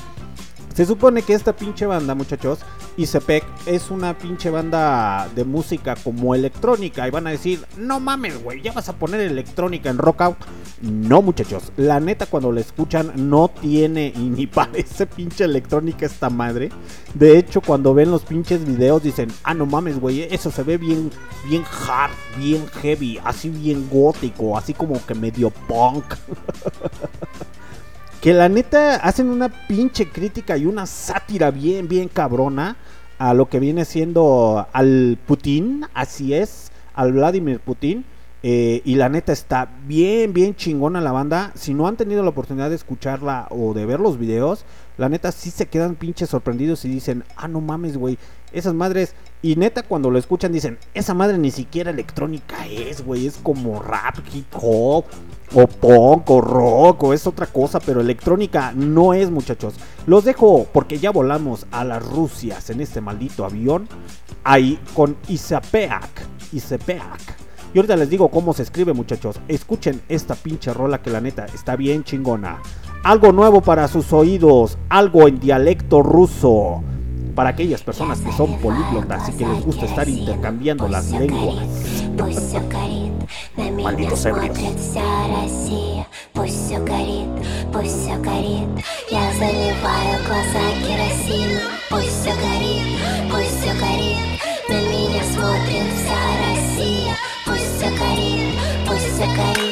Speaker 1: Se supone que esta pinche banda, muchachos, Isepec es una pinche banda de música como electrónica. Y van a decir, no mames, güey, ya vas a poner electrónica en rock out. No, muchachos, la neta cuando la escuchan no tiene y ni parece pinche electrónica esta madre. De hecho, cuando ven los pinches videos dicen, ah, no mames, güey, eso se ve bien, bien hard, bien heavy, así bien gótico, así como que medio punk. que la neta hacen una pinche crítica y una sátira bien, bien cabrona a lo que viene siendo al Putin, así es, al Vladimir Putin. eh, y la neta está bien, bien chingona la banda. Si no han tenido la oportunidad de escucharla o de ver los videos, la neta sí se quedan pinches sorprendidos y dicen, ah, no mames, güey, esas madres. Y neta, cuando lo escuchan, dicen, esa madre ni siquiera electrónica es, güey, es como rap, hip hop, o punk, o es otra cosa, pero electrónica no es, muchachos. Los dejo porque ya volamos a las Rusias en este maldito avión, ahí con Isapeak, Isapeak. Y ahorita les digo cómo se escribe, muchachos. Escuchen esta pinche rola que la neta está bien chingona. Algo nuevo para sus oídos, algo en dialecto ruso. Para aquellas personas que son políglotas y que les gusta estar intercambiando las lenguas. Эбрит.
Speaker 7: смотрит вся Россия. Пусть все горит, пусть все горит. Я заливаю глаза керосином. Пусть все горит, пусть все горит. На меня смотрит вся Россия. Пусть все горит, пусть все горит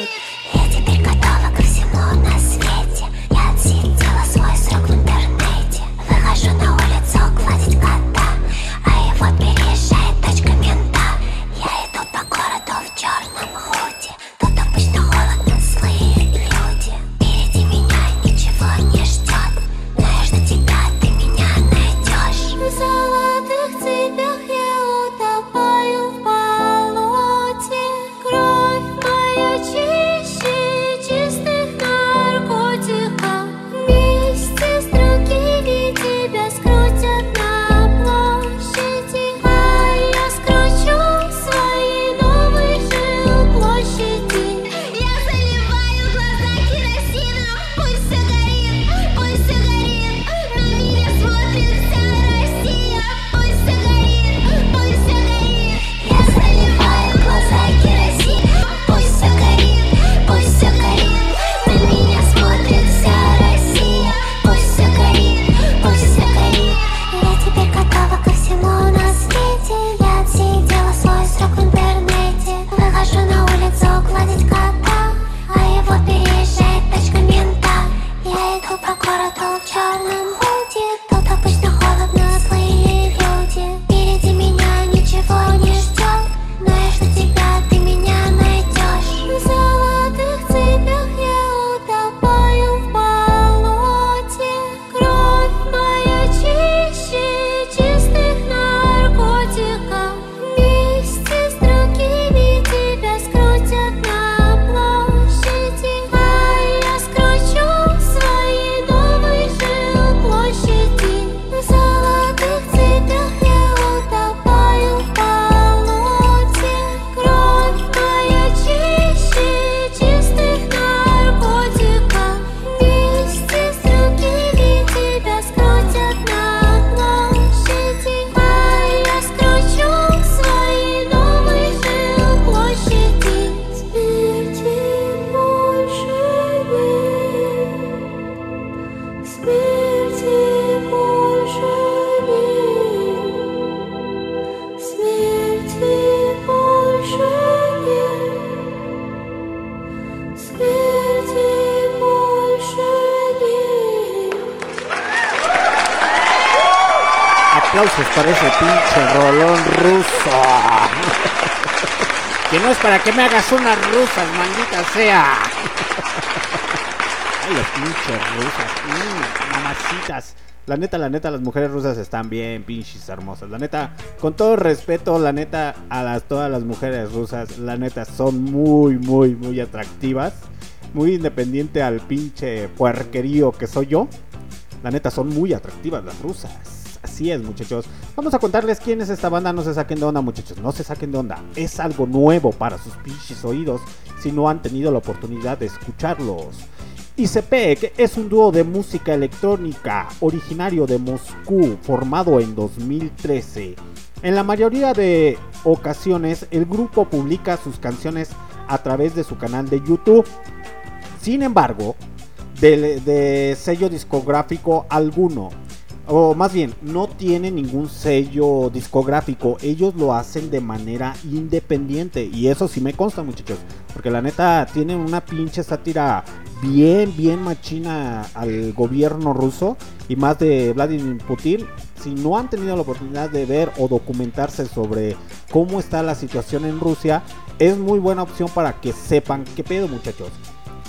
Speaker 1: que me hagas unas rusas, maldita sea. Ay, las pinches rusas. mm, mamacitas. La neta, la neta, las mujeres rusas están bien pinches hermosas. La neta, con todo respeto, la neta, a las, todas las mujeres rusas, la neta, son muy, muy, muy atractivas. Muy independiente al pinche puerquerío que soy yo. La neta, son muy atractivas las rusas. Así es, muchachos. Vamos a contarles quién es esta banda. No se saquen de onda, muchachos. No se saquen de onda. Es algo nuevo para sus pinches oídos si no han tenido la oportunidad de escucharlos. ICP es un dúo de música electrónica originario de Moscú, formado en 2013. En la mayoría de ocasiones, el grupo publica sus canciones a través de su canal de YouTube. Sin embargo, de sello discográfico alguno. O más bien, no tiene ningún sello discográfico. Ellos lo hacen de manera independiente. Y eso sí me consta, muchachos. Porque la neta tienen una pinche sátira bien, bien machina al gobierno ruso. Y más de Vladimir Putin. Si no han tenido la oportunidad de ver o documentarse sobre cómo está la situación en Rusia, es muy buena opción para que sepan qué pedo, muchachos.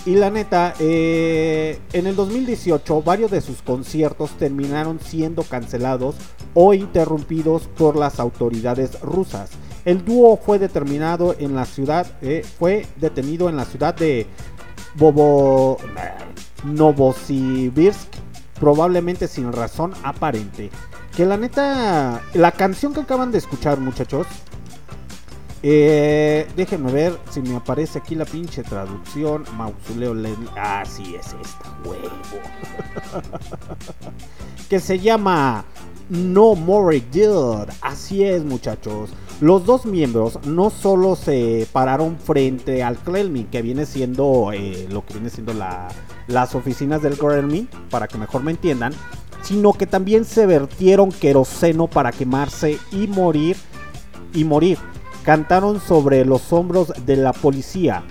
Speaker 1: Y la neta, eh, en el 2018 varios de sus conciertos terminaron siendo cancelados o interrumpidos por las autoridades rusas. El dúo fue determinado en la ciudad, eh, fue detenido en la ciudad de Bobo, Novosibirsk, probablemente sin razón aparente. Que la neta, la canción que acaban de escuchar, muchachos, eh, déjenme ver si me aparece aquí la pinche traducción. Mausoleo Lenin. Así es esta, huevo. que se llama No More Dude. Así es, muchachos. Los dos miembros no solo se pararon frente al Kremlin, que viene siendo eh, lo que viene siendo la- las oficinas del Kremlin, para que mejor me entiendan, sino que también se vertieron queroseno para quemarse y morir y morir. Cantaron sobre los hombros de la policía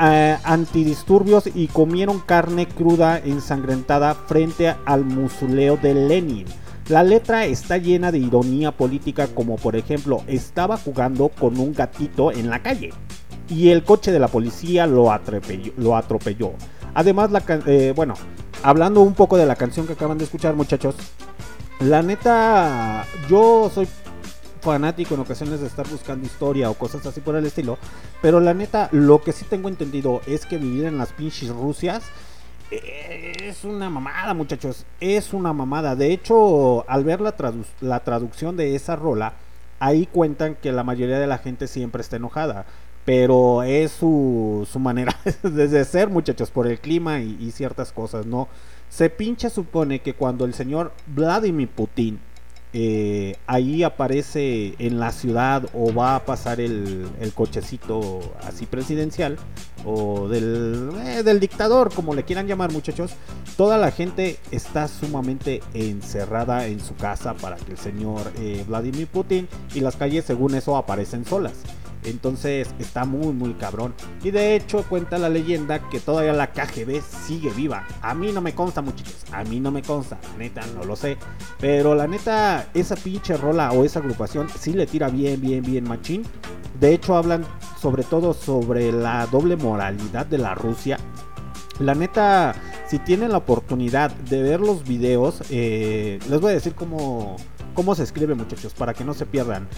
Speaker 1: eh, antidisturbios y comieron carne cruda ensangrentada frente al mausoleo de Lenin. La letra está llena de ironía política como por ejemplo estaba jugando con un gatito en la calle y el coche de la policía lo atropelló. Además, la eh, bueno, hablando un poco de la canción que acaban de escuchar muchachos, la neta, yo soy fanático en ocasiones de estar buscando historia o cosas así por el estilo. Pero la neta, lo que sí tengo entendido es que vivir en las pinches Rusias eh, es una mamada, muchachos. Es una mamada. De hecho, al ver la, tradu- la traducción de esa rola, ahí cuentan que la mayoría de la gente siempre está enojada. Pero es su, su manera de ser, muchachos, por el clima y, ciertas cosas, ¿no? Se pinche supone que cuando el señor Vladimir Putin eh, ahí aparece en la ciudad o va a pasar el, el cochecito así presidencial o del, eh, del dictador, como le quieran llamar muchachos, toda la gente está sumamente encerrada en su casa para que el señor eh, Vladimir Putin y las calles según eso aparecen solas. Entonces está muy muy cabrón. Y de hecho cuenta la leyenda que todavía la KGB sigue viva. A mí no me consta muchachos. A mí no me consta. Neta no lo sé. Pero la neta esa pinche rola o esa agrupación sí le tira bien bien bien machín. De hecho hablan sobre todo sobre la doble moralidad de la Rusia. La neta, si tienen la oportunidad de ver los videos, eh, les voy a decir cómo, cómo se escribe muchachos, para que no se pierdan.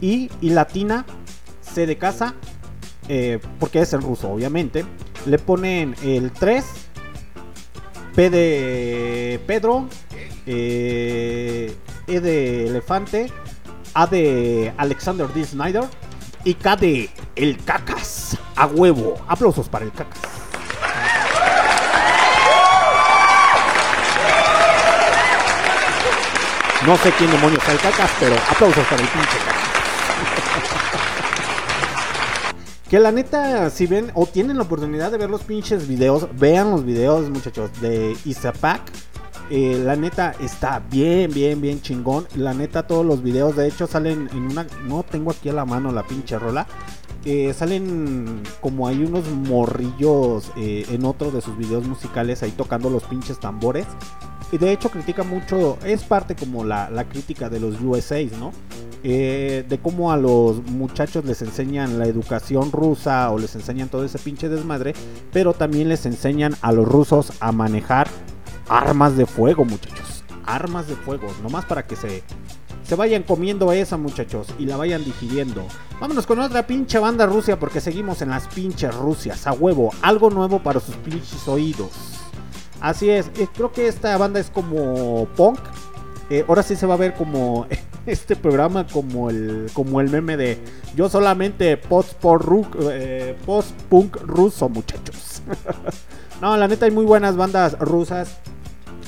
Speaker 1: I y latina, C de casa, eh, porque es en ruso obviamente. Le ponen el 3, P de Pedro, eh, E de elefante, A de Alexander D. Snyder y K de el cacas. A huevo. Aplausos para el cacas. No sé quién demonios es el cacas, pero aplausos para el pinche cacas. Que la neta, si ven o tienen la oportunidad de ver los pinches videos, vean los videos, muchachos, de Isapac. Eh, la neta está bien, bien, bien chingón. La neta, todos los videos, de hecho, salen en una. No tengo aquí a la mano la pinche rola. Eh, salen como hay unos morrillos eh, en otro de sus videos musicales ahí tocando los pinches tambores. Y de hecho critica mucho, es parte como la, la crítica de los USA, ¿no? eh, de cómo a los muchachos les enseñan la educación rusa o les enseñan todo ese pinche desmadre, pero también les enseñan a los rusos a manejar armas de fuego, muchachos. Armas de fuego, nomás para que se, se vayan comiendo esa, muchachos, y la vayan digiriendo. Vámonos con otra pinche banda Rusia porque seguimos en las pinches Rusias, a huevo, algo nuevo para sus pinches oídos. Así es, eh, creo que esta banda es como punk. Eh, ahora sí se va a ver como este programa como el como el meme de yo solamente post post punk ruso, muchachos. no, la neta hay muy buenas bandas rusas.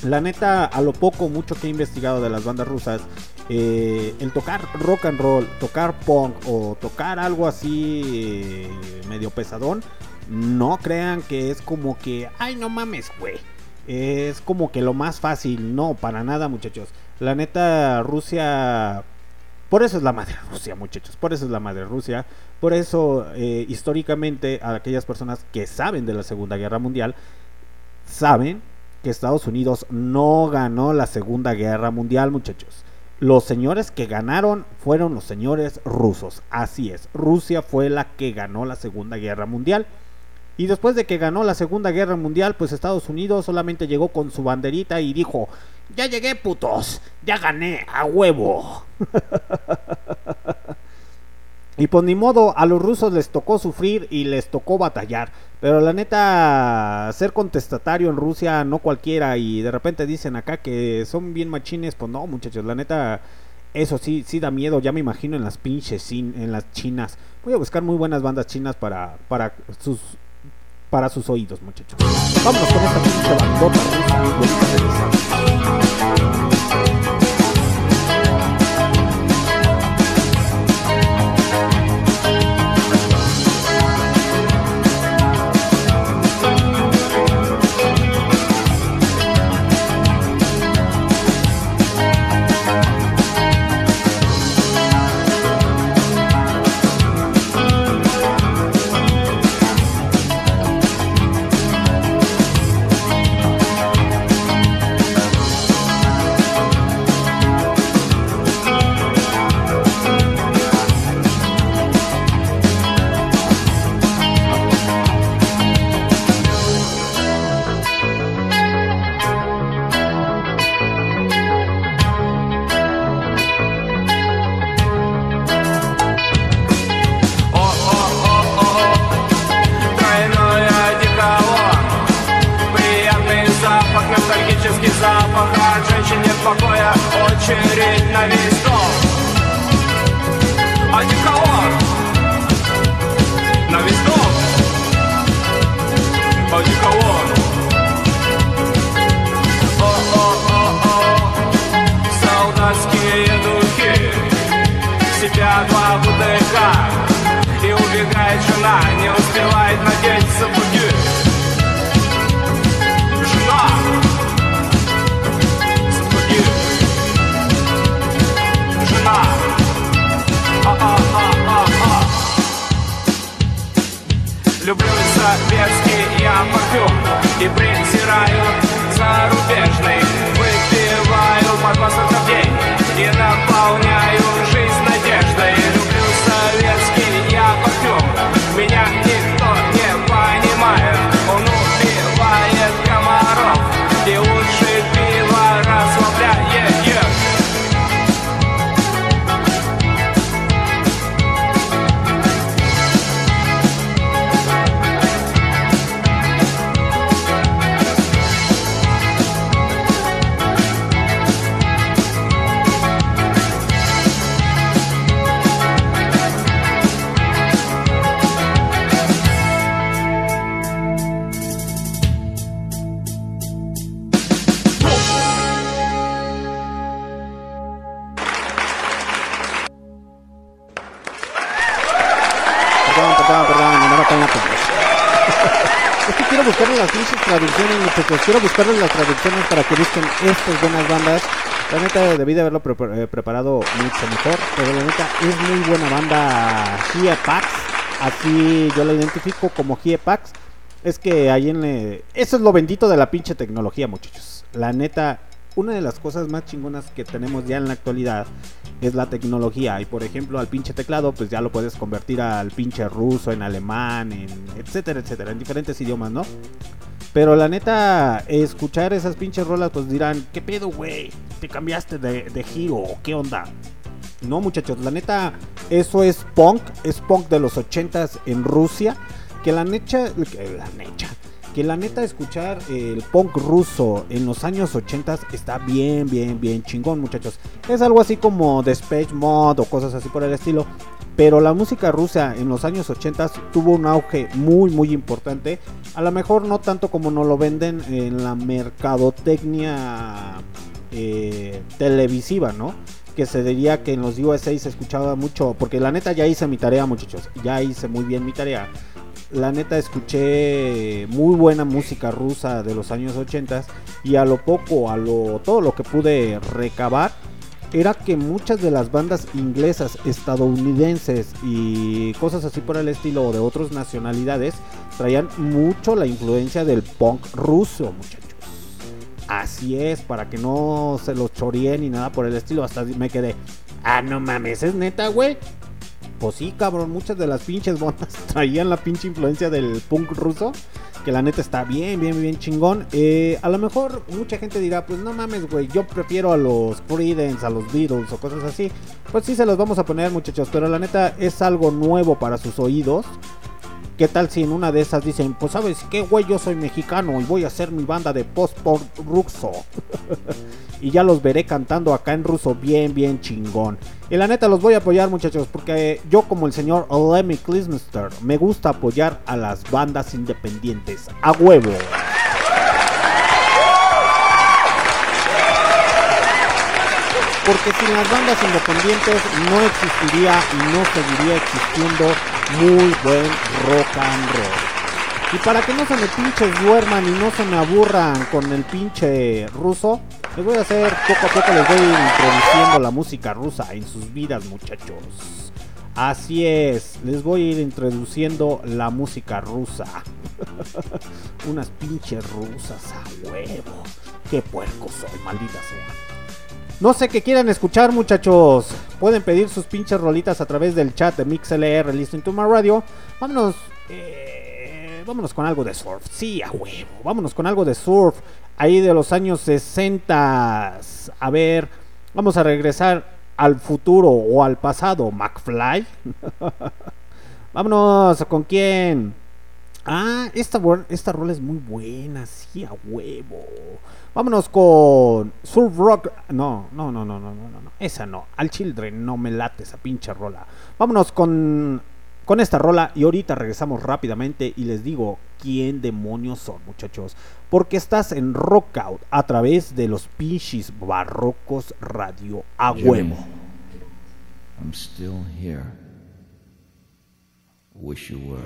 Speaker 1: La neta, a lo poco, mucho que he investigado de las bandas rusas, eh, el tocar rock and roll, tocar punk o tocar algo así eh, medio pesadón, no crean que es como que, ay, no mames, güey. Es como que lo más fácil, no, para nada, muchachos. La neta, Rusia. Por eso es la madre Rusia, muchachos. Por eso es la madre Rusia. Por eso, eh, históricamente, a aquellas personas que saben de la Segunda Guerra Mundial, saben que Estados Unidos no ganó la Segunda Guerra Mundial, muchachos. Los señores que ganaron fueron los señores rusos. Así es, Rusia fue la que ganó la Segunda Guerra Mundial. Y después de que ganó la Segunda Guerra Mundial, pues Estados Unidos solamente llegó con su banderita y dijo, ya llegué putos, ya gané, a huevo. y pues ni modo, a los rusos les tocó sufrir y les tocó batallar. Pero la neta, ser contestatario en Rusia no cualquiera y de repente dicen acá que son bien machines, pues no muchachos, la neta... Eso sí, sí da miedo, ya me imagino en las pinches, en las chinas. Voy a buscar muy buenas bandas chinas para, para sus para sus oídos, muchachos. Vámonos con esta pinche bandota rusa. Buscarles las traducciones para que busquen estas buenas bandas. La neta debí de haberlo pre- eh, preparado mucho mejor. Pero la neta es muy buena banda Pax. Así yo la identifico como Pax. Es que ahí en... eh, Eso es lo bendito de la pinche tecnología, muchachos. La neta, una de las cosas más chingonas que tenemos ya en la actualidad es la tecnología. Y por ejemplo, al pinche teclado, pues ya lo puedes convertir al pinche ruso, en alemán, en etcétera, etcétera, en diferentes idiomas, ¿no? Pero la neta, escuchar esas pinches rolas, pues dirán, ¿qué pedo, güey? ¿Te cambiaste de, de giro? ¿Qué onda? No, muchachos, la neta, eso es punk, es punk de los 80s en Rusia. Que la neta, que la neta, que la neta escuchar el punk ruso en los años 80 está bien, bien, bien chingón, muchachos. Es algo así como Depeche Mod o cosas así por el estilo. Pero la música rusa en los años 80 tuvo un auge muy, muy importante. A lo mejor no tanto como nos lo venden en la mercadotecnia eh, televisiva, ¿no? Que se diría que en los USA se escuchaba mucho. Porque la neta ya hice mi tarea, muchachos. Ya hice muy bien mi tarea la neta escuché muy buena música rusa de los años 80 y a lo poco, a lo todo lo que pude recabar era que muchas de las bandas inglesas, estadounidenses y cosas así por el estilo de otras nacionalidades traían mucho la influencia del punk ruso, muchachos. Así es, para que no se los choreen ni nada por el estilo, hasta me quedé, ah, no mames, es neta, güey. Pues sí, cabrón, muchas de las pinches bandas traían la pinche influencia del punk ruso. Que la neta está bien, bien, bien chingón. Eh, a lo mejor mucha gente dirá, pues no mames, güey, yo prefiero a los Creedence, a los Beatles o cosas así. Pues sí se los vamos a poner, muchachos, pero la neta es algo nuevo para sus oídos. ¿Qué tal si en una de esas dicen, pues sabes qué, güey, yo soy mexicano y voy a hacer mi banda de post-punk ruso? y ya los veré cantando acá en ruso bien, bien chingón. Y la neta los voy a apoyar muchachos, porque yo como el señor Lemmy Kilmister me gusta apoyar a las bandas independientes. A huevo. Porque sin las bandas independientes no existiría y no seguiría existiendo muy buen rock and roll. Y para que no se me pinches duerman y no se me aburran con el pinche ruso, les voy a hacer poco a poco, les voy introduciendo la música rusa en sus vidas, muchachos. Así es, les voy a ir introduciendo la música rusa. Unas pinches rusas a huevo. Qué puerco soy, maldita sea. No sé qué quieran escuchar, muchachos. Pueden pedir sus pinches rolitas a través del chat de MixLR Listen to My Radio. Vámonos. eh, vámonos con algo de surf. Sí, a huevo. Vámonos con algo de surf. Ahí de los años 60. A ver. Vamos a regresar al futuro o al pasado. McFly. Vámonos. ¿Con quién? Ah, esta, esta rola es muy buena, sí, a huevo. Vámonos con Surf Rock. No, no, no, no, no, no, no. Esa no. Al Children no me late esa pinche rola. Vámonos con, con esta rola y ahorita regresamos rápidamente y les digo quién demonios son, muchachos. Porque estás en Rockout a través de los pinches barrocos radio a huevo.
Speaker 8: I'm still here. Wish you were.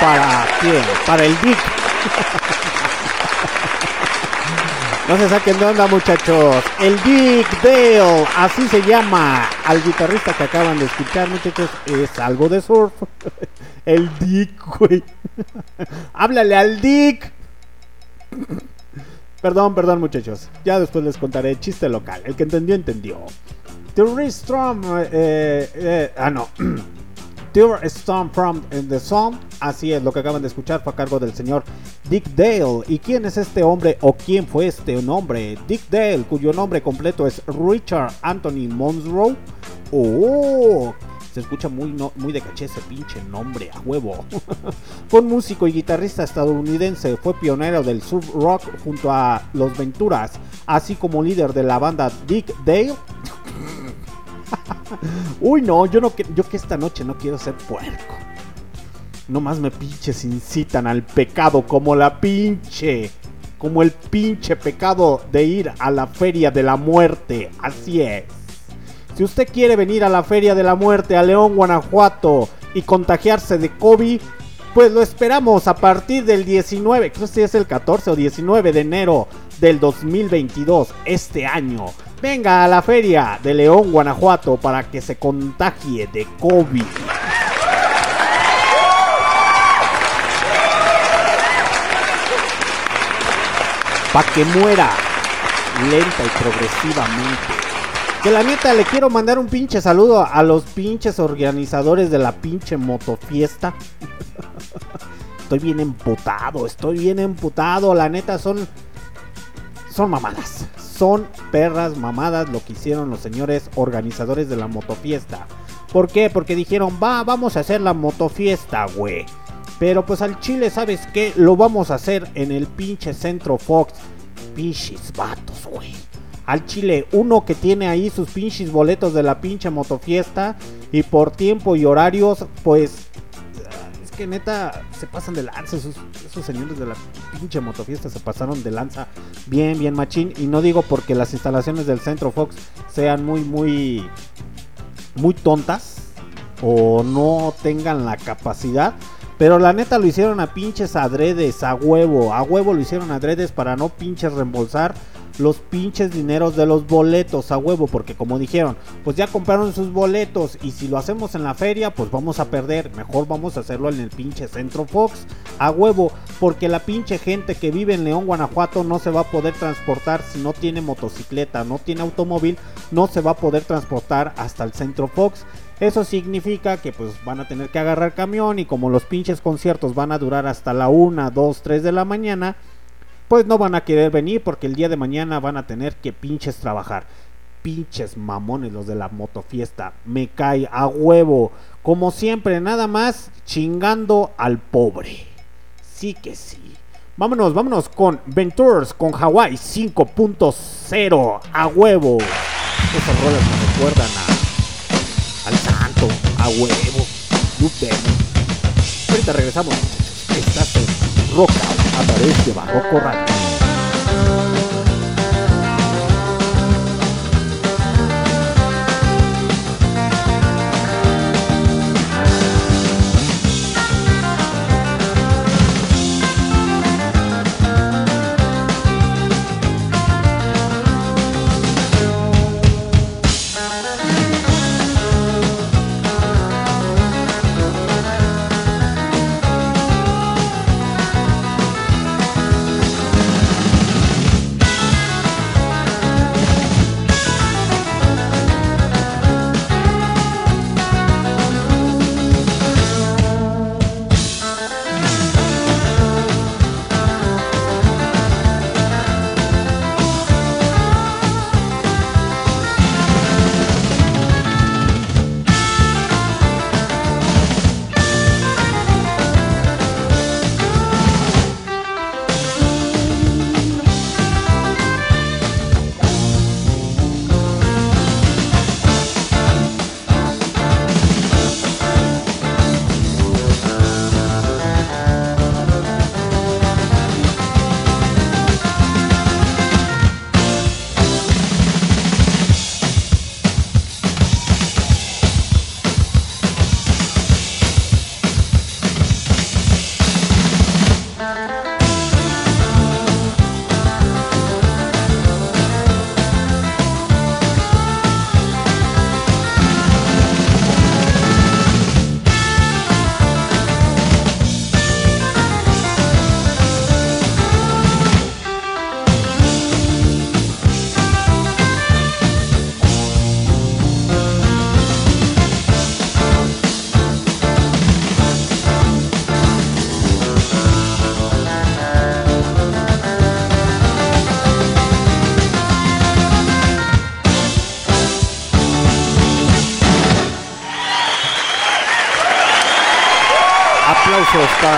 Speaker 1: Para quién? Para el Dick. No se saquen de onda, muchachos. El Dick Dale, así se llama al guitarrista que acaban de escuchar, muchachos. Es algo de surf. El Dick, güey. Háblale al Dick. Perdón, perdón, muchachos. Ya después les contaré chiste local. El que entendió, entendió. Tourist Storm. eh, eh, ah, no. Tour Storm from the Sun. Así es, lo que acaban de escuchar fue a cargo del señor Dick Dale. ¿Y quién es este hombre o quién fue este nombre? Dick Dale, cuyo nombre completo es Richard Anthony Monroe. Oh, se escucha muy, muy de caché ese pinche nombre, a huevo. fue músico y guitarrista estadounidense, fue pionero del surf rock junto a Los Venturas, así como líder de la banda Dick Dale. Uy, no, yo no yo que esta noche no quiero ser puerco. No más me pinches incitan al pecado como la pinche. Como el pinche pecado de ir a la feria de la muerte. Así es. Si usted quiere venir a la feria de la muerte a León, Guanajuato y contagiarse de COVID, pues lo esperamos a partir del 19, creo que es el 14 o 19 de enero del 2022, este año. Venga a la feria de León, Guanajuato para que se contagie de COVID. Pa' que muera lenta y progresivamente. Que la neta le quiero mandar un pinche saludo a los pinches organizadores de la pinche motofiesta. estoy bien emputado, estoy bien emputado. La neta son. Son mamadas. Son perras mamadas lo que hicieron los señores organizadores de la motofiesta. ¿Por qué? Porque dijeron, va, vamos a hacer la motofiesta, güey. Pero pues al chile, ¿sabes qué? Lo vamos a hacer en el pinche centro Fox. Pinches vatos, güey. Al chile, uno que tiene ahí sus pinches boletos de la pinche motofiesta. Y por tiempo y horarios, pues. Neta, se pasan de lanza. Esos, esos señores de la pinche motofiesta se pasaron de lanza bien, bien machín. Y no digo porque las instalaciones del centro Fox sean muy, muy. Muy tontas. O no tengan la capacidad. Pero la neta lo hicieron a pinches adredes, a huevo. A huevo lo hicieron adredes para no pinches reembolsar los pinches dineros de los boletos a huevo. Porque como dijeron, pues ya compraron sus boletos. Y si lo hacemos en la feria, pues vamos a perder. Mejor vamos a hacerlo en el pinche Centro Fox. A huevo. Porque la pinche gente que vive en León, Guanajuato, no se va a poder transportar si no tiene motocicleta, no tiene automóvil. No se va a poder transportar hasta el Centro Fox. Eso significa que pues van a tener que agarrar camión y como los pinches conciertos van a durar hasta la 1, 2, 3 de la mañana, pues no van a querer venir porque el día de mañana van a tener que pinches trabajar. Pinches mamones los de la motofiesta. Me cae a huevo. Como siempre, nada más chingando al pobre. Sí que sí. Vámonos, vámonos con Ventures con Hawaii 5.0 a huevo. Esas rolas me recuerdan a, al santo, a huevo. Ahorita regresamos. Estás en Rock Out a través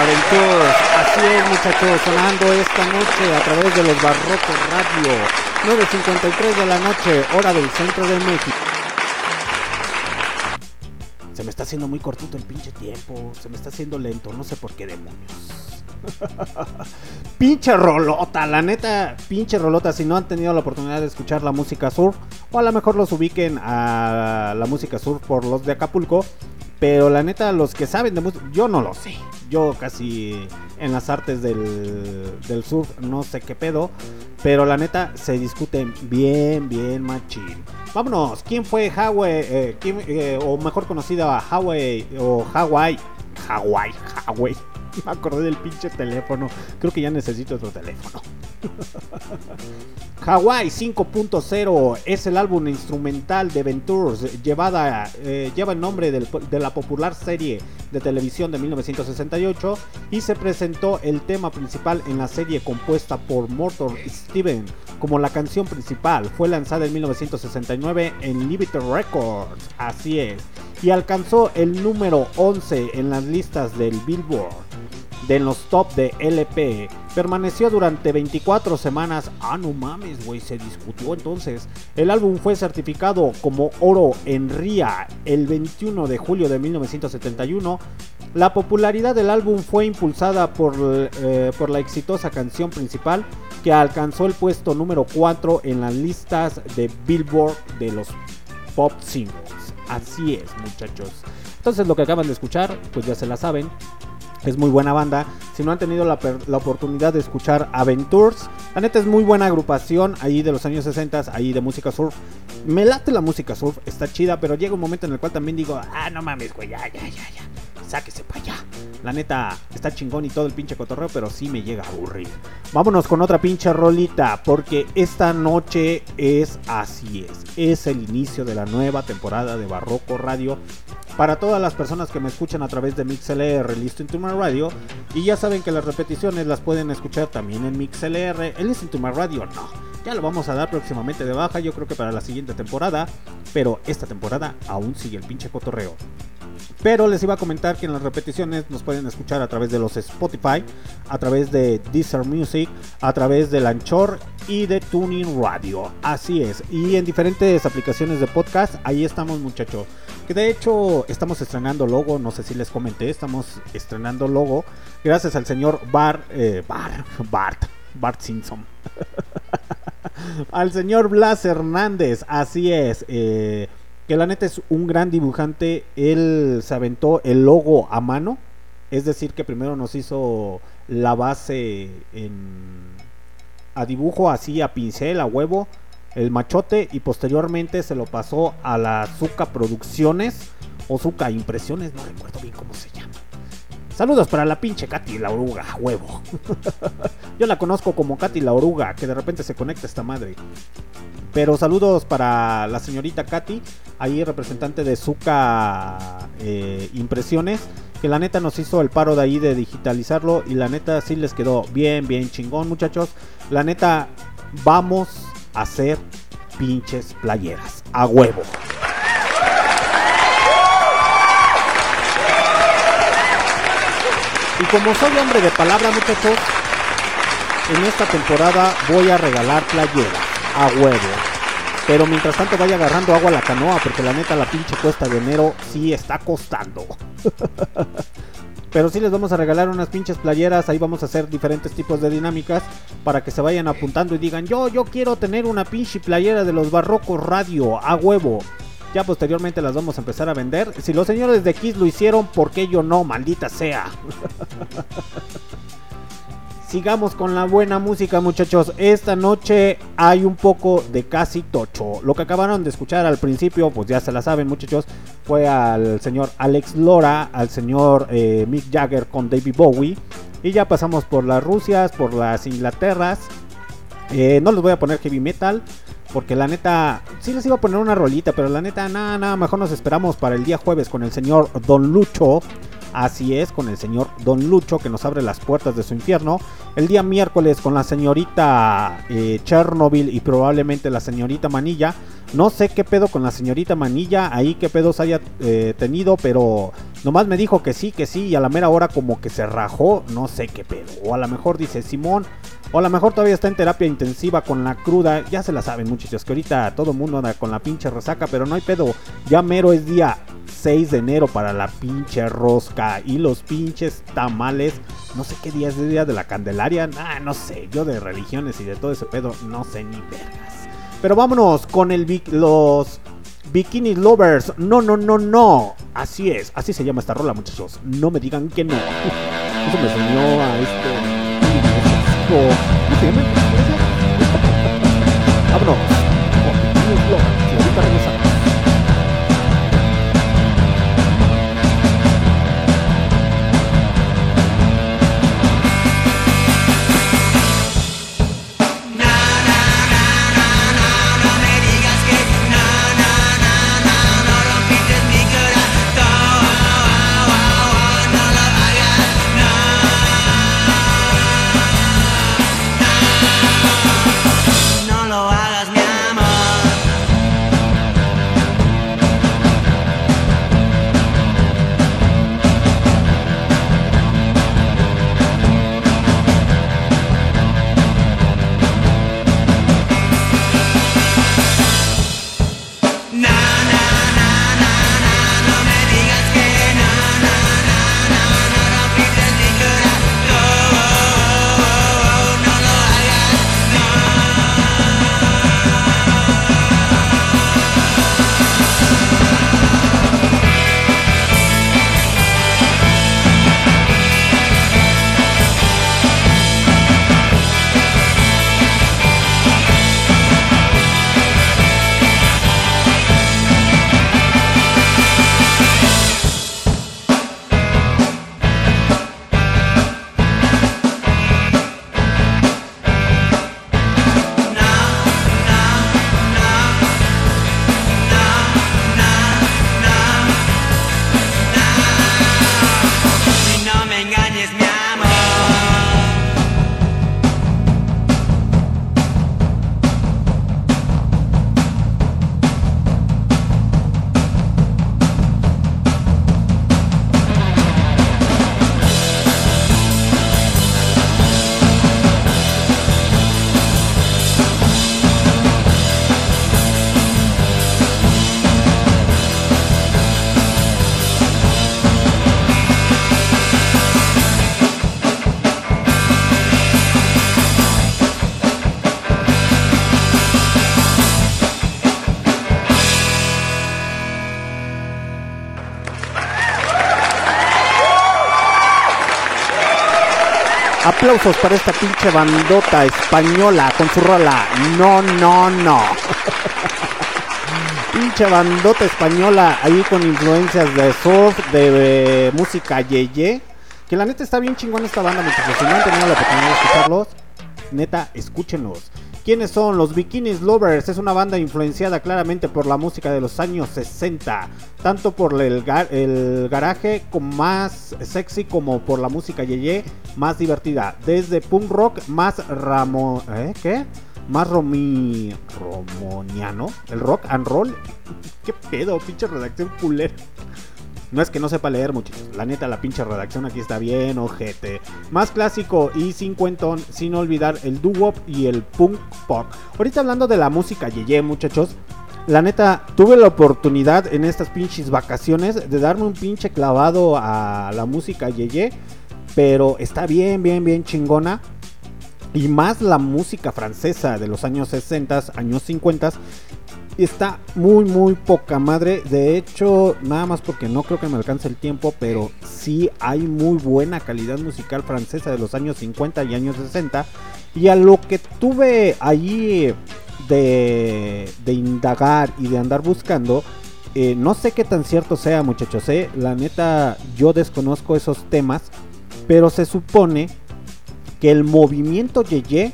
Speaker 1: Ventures. Así es, muchachos, sonando esta noche a través de los Barrocos Radio. 9.53 de la noche, hora del centro de México. Se me está haciendo muy cortito el pinche tiempo. Se me está haciendo lento, no sé por qué demonios. pinche rolota, la neta, pinche rolota. Si no han tenido la oportunidad de escuchar la música surf, o a lo mejor los ubiquen a la música surf por los de Acapulco. Pero la neta, los que saben de música, yo no lo sé. Yo casi en las artes del, del surf no sé qué pedo. Pero la neta, se discuten bien, bien machín. Vámonos, ¿quién fue Hawaii? eh, eh, o mejor conocida Hawaii o Hawaii. Hawaii, Hawaii. Me acordé del pinche teléfono. Creo que ya necesito otro teléfono. Hawaii 5.0 es el álbum instrumental de Ventures llevada, eh, lleva el nombre del- de la popular serie de televisión de 1968 y se presentó el tema principal en la serie compuesta por Morton Steven como la canción principal. Fue lanzada en 1969 en Liberty Records, así es, y alcanzó el número 11 en las listas del Billboard de los top de LP. Permaneció durante 24 semanas. Ah, no mames, güey, se discutió entonces. El álbum fue certificado como oro en RIA el 21 de julio de 1971. La popularidad del álbum fue impulsada por, eh, por la exitosa canción principal que alcanzó el puesto número 4 en las listas de Billboard de los pop singles. Así es, muchachos. Entonces lo que acaban de escuchar, pues ya se la saben. Es muy buena banda. Si no han tenido la, la oportunidad de escuchar Aventures, la neta es muy buena agrupación ahí de los años 60, ahí de música surf. Me late la música surf, está chida, pero llega un momento en el cual también digo, ah, no mames, güey, ya, ya, ya, ya. Sáquese para allá. La neta está chingón y todo el pinche cotorreo, pero sí me llega a aburrir. Vámonos con otra pinche rolita, porque esta noche es así es. Es el inicio de la nueva temporada de Barroco Radio. Para todas las personas que me escuchan a través de MixLR, Listen to My Radio, y ya saben que las repeticiones las pueden escuchar también en MixLR, el Listen to My Radio no. Ya lo vamos a dar próximamente de baja, yo creo que para la siguiente temporada, pero esta temporada aún sigue el pinche cotorreo. Pero les iba a comentar que en las repeticiones nos pueden escuchar a través de los Spotify, a través de Deezer Music, a través del Anchor y de Tuning Radio. Así es. Y en diferentes aplicaciones de podcast, ahí estamos muchachos. Que de hecho estamos estrenando logo, no sé si les comenté, estamos estrenando logo. Gracias al señor Bar, eh, Bar, Bart, Bart Simpson. al señor Blas Hernández, así es. eh, que la neta es un gran dibujante. Él se aventó el logo a mano. Es decir, que primero nos hizo la base en, a dibujo así, a pincel, a huevo, el machote. Y posteriormente se lo pasó a la Zuka Producciones o Zuka Impresiones, no recuerdo bien cómo se. Saludos para la pinche Katy la oruga, huevo. Yo la conozco como Katy la oruga, que de repente se conecta esta madre. Pero saludos para la señorita Katy, ahí representante de Zuka eh, Impresiones, que la neta nos hizo el paro de ahí de digitalizarlo y la neta sí les quedó bien, bien chingón muchachos. La neta vamos a hacer pinches playeras, a huevo. Y como soy hombre de palabra muchachos, en esta temporada voy a regalar playeras a huevo. Pero mientras tanto vaya agarrando agua a la canoa, porque la neta la pinche cuesta de enero sí está costando. Pero sí les vamos a regalar unas pinches playeras, ahí vamos a hacer diferentes tipos de dinámicas para que se vayan apuntando y digan, yo, yo quiero tener una pinche playera de los barrocos radio, a huevo. Ya posteriormente las vamos a empezar a vender. Si los señores de Kiss lo hicieron, ¿por qué yo no? Maldita sea. Sigamos con la buena música, muchachos. Esta noche hay un poco de casi tocho. Lo que acabaron de escuchar al principio, pues ya se la saben, muchachos. Fue al señor Alex Lora, al señor eh, Mick Jagger con David Bowie. Y ya pasamos por las Rusias, por las Inglaterras. Eh, no les voy a poner heavy metal. Porque la neta, sí les iba a poner una rolita, pero la neta, nada, nada, mejor nos esperamos para el día jueves con el señor Don Lucho. Así es, con el señor Don Lucho que nos abre las puertas de su infierno. El día miércoles con la señorita eh, Chernobyl y probablemente la señorita Manilla. No sé qué pedo con la señorita Manilla, ahí qué pedos haya eh, tenido, pero Nomás me dijo que sí, que sí, y a la mera hora como que se rajó, no sé qué pedo. O a lo mejor dice Simón, o a lo mejor todavía está en terapia intensiva con la cruda. Ya se la saben, muchachos, que ahorita todo el mundo anda con la pinche resaca, pero no hay pedo. Ya mero es día 6 de enero para la pinche rosca y los pinches tamales. No sé qué día es el día de la Candelaria. Ah, no sé, yo de religiones y de todo ese pedo no sé ni vergas. Pero vámonos con el los Bikini Lovers. No, no, no, no. Así es, así se llama esta rola, muchachos. No me digan que no. Eso me enseñó a este. ¿Cómo se llama? Vámonos. Aplausos para esta pinche bandota española con su rola. No, no, no. pinche bandota española ahí con influencias de surf, de eh, música yeye. Que la neta está bien chingón esta banda, muchachos. Si no han tenido la oportunidad de escucharlos, neta, escúchenlos. ¿Quiénes son? Los Bikinis Lovers es una banda influenciada claramente por la música de los años 60, tanto por el, ga- el garaje más sexy como por la música yeye más divertida, desde punk rock más ramo, ¿eh? ¿qué? Más romi, romoniano, el rock and roll. ¿Qué pedo, pinche redacción culera? No es que no sepa leer, muchachos. La neta, la pinche redacción aquí está bien, ojete. Más clásico y cincuentón, sin olvidar el doo-wop y el punk pop. Ahorita hablando de la música yeye, muchachos. La neta, tuve la oportunidad en estas pinches vacaciones de darme un pinche clavado a la música yeye. Pero está bien, bien, bien chingona. Y más la música francesa de los años 60, años 50. Está muy, muy poca madre. De hecho, nada más porque no creo que me alcance el tiempo, pero sí hay muy buena calidad musical francesa de los años 50 y años 60. Y a lo que tuve allí de, de indagar y de andar buscando, eh, no sé qué tan cierto sea, muchachos. eh. La neta, yo desconozco esos temas, pero se supone que el movimiento Yeye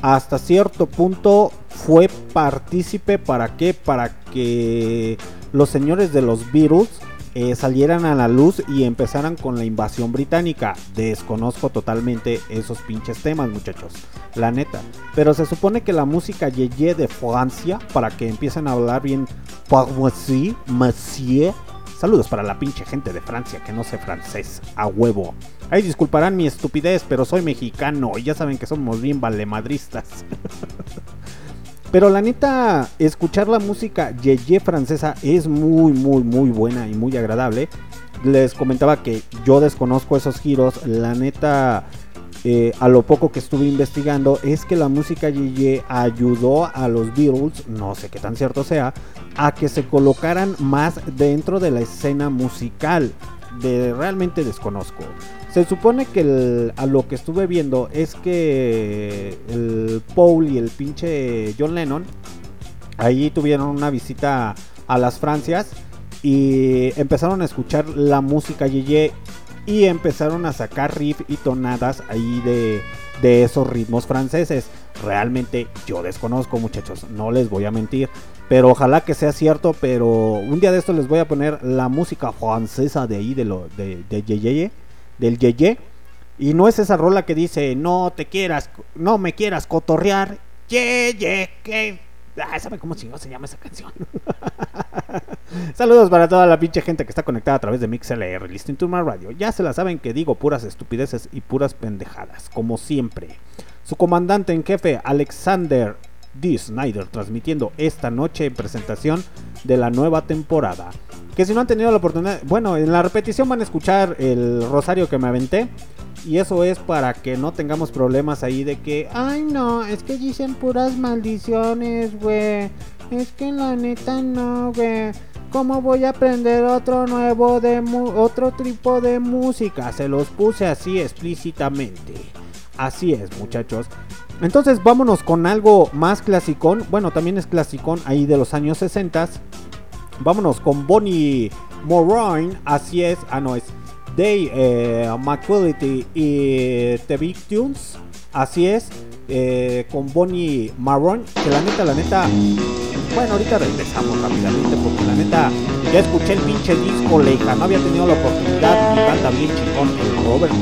Speaker 1: hasta cierto punto fue partícipe para qué? Para que los señores de los Beatles eh, salieran a la luz y empezaran con la invasión británica. Desconozco totalmente esos pinches temas, muchachos. La neta. Pero se supone que la música Yeye de Francia, para que empiecen a hablar bien Parmoisy, Monsieur, Saludos para la pinche gente de Francia que no sé francés, a huevo. Ay, disculparán mi estupidez, pero soy mexicano y ya saben que somos bien valemadristas. Pero la neta, escuchar la música yeye francesa es muy, muy, muy buena y muy agradable. Les comentaba que yo desconozco esos giros. La neta, eh, a lo poco que estuve investigando, es que la música yeye ayudó a los Beatles, no sé qué tan cierto sea, a que se colocaran más dentro de la escena musical. De, realmente desconozco. Se supone que el- a lo que estuve viendo es que el Paul y el pinche John Lennon ahí tuvieron una visita a las Francias y empezaron a escuchar la música yeye y empezaron a sacar riff y tonadas ahí de, de esos ritmos franceses. Realmente yo desconozco muchachos, no les voy a mentir. Pero ojalá que sea cierto, pero un día de esto les voy a poner la música francesa de ahí, de, lo, de, de Yeye, del Yeye. Y no es esa rola que dice, no te quieras, no me quieras cotorrear. Yeye, que... Ah, ¿saben cómo se llama esa canción? Saludos para toda la pinche gente que está conectada a través de MixLR, Listening to My Radio. Ya se la saben que digo puras estupideces y puras pendejadas, como siempre. Su comandante en jefe, Alexander D. Snyder, transmitiendo esta noche en presentación de la nueva temporada. Que si no han tenido la oportunidad, bueno, en la repetición van a escuchar el rosario que me aventé. Y eso es para que no tengamos problemas ahí de que, ay no, es que dicen puras maldiciones, güey. Es que la neta no, güey. ¿Cómo voy a aprender otro nuevo de otro tipo de música? Se los puse así explícitamente. Así es, muchachos. Entonces vámonos con algo más clasicón. Bueno, también es clasicón ahí de los años 60. Vámonos con Bonnie Moraine. Así es. Ah, no, es Day eh, y The Tunes. Así es. eh, con Bonnie Marron. Que la neta, la neta. Bueno, ahorita regresamos rápidamente porque la neta ya escuché el pinche disco Leica. No había tenido la oportunidad y canta bien chingón el Robert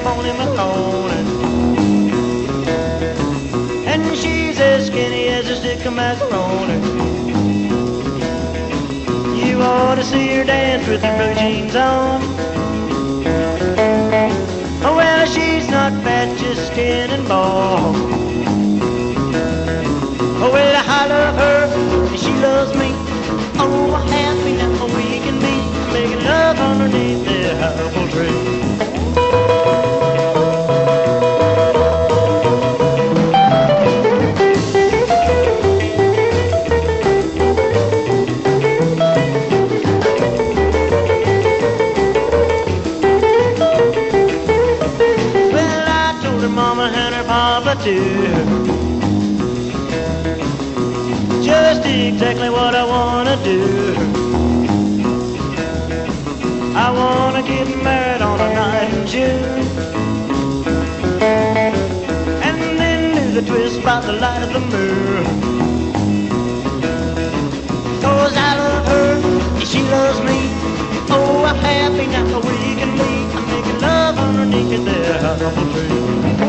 Speaker 9: named Bonnie McConan. And she's as skinny as a stick of macaroni. You ought to see her dance with her blue jeans on. Oh, well, she's not fat, just skin and ball. Exactly what I wanna do. I wanna get married on a night in June. And then do the twist by the light of the moon. Cause I love her, and she loves me. Oh, I'm happy now we can be. I'm making love underneath the apple tree.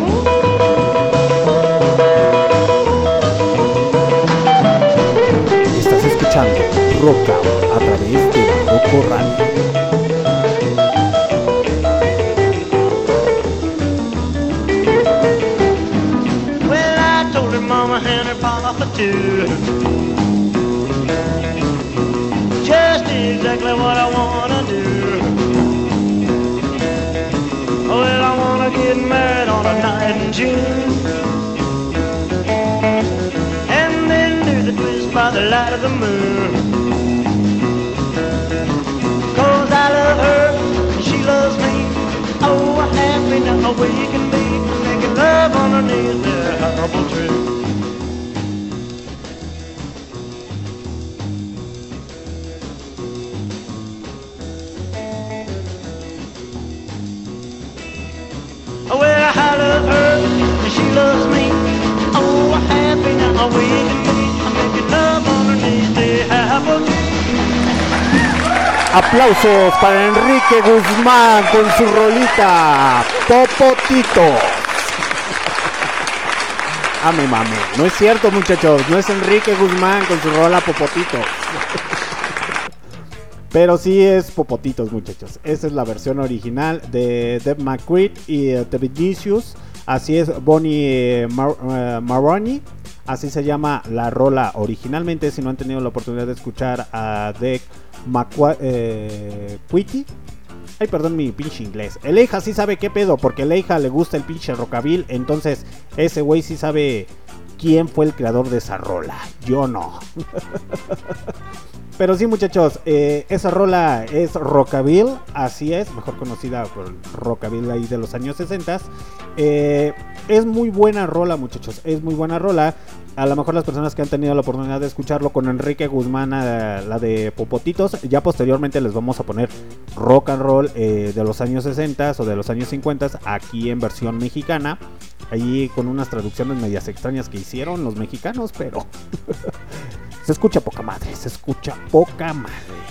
Speaker 1: Out a través de Roco Radio.
Speaker 9: Well, I told her mama and her papa too. Just exactly what I wanna do. Well, I wanna get married on a night in June. And then do the twist by the light of the moon. Love her, and she loves me. Oh, happy now we can be making love underneath the apple tree. Well, I love her, and she loves me. Oh, I'm happy now we
Speaker 1: Aplausos para Enrique Guzmán con su rolita Popotito. Ah, me mame. No es cierto, muchachos. No es Enrique Guzmán con su rola Popotito. Pero sí es Popotitos, muchachos. Esa es la versión original de Deb McCreed y eh, The. Así es Bonnie eh, Mar- eh, Maroney. Así se llama la rola originalmente. Si no han tenido la oportunidad de escuchar a Deb McQuitty. Ay, perdón mi pinche inglés. El Eija sí sabe qué pedo, porque el Eija le gusta el pinche rockabil. Entonces, ese güey sí sabe quién fue el creador de esa rola. Yo no. Pero sí, muchachos, eh, esa rola es Rockabilly, así es, mejor conocida por el Rockabilly ahí de los años 60. Eh, es muy buena rola, muchachos, es muy buena rola. A lo mejor las personas que han tenido la oportunidad de escucharlo con Enrique Guzmán, eh, la de Popotitos, ya posteriormente les vamos a poner rock and roll de los años 60 o de los años 50 aquí en versión mexicana. Ahí con unas traducciones medias extrañas que hicieron los mexicanos, pero se escucha poca madre, se escucha poca madre.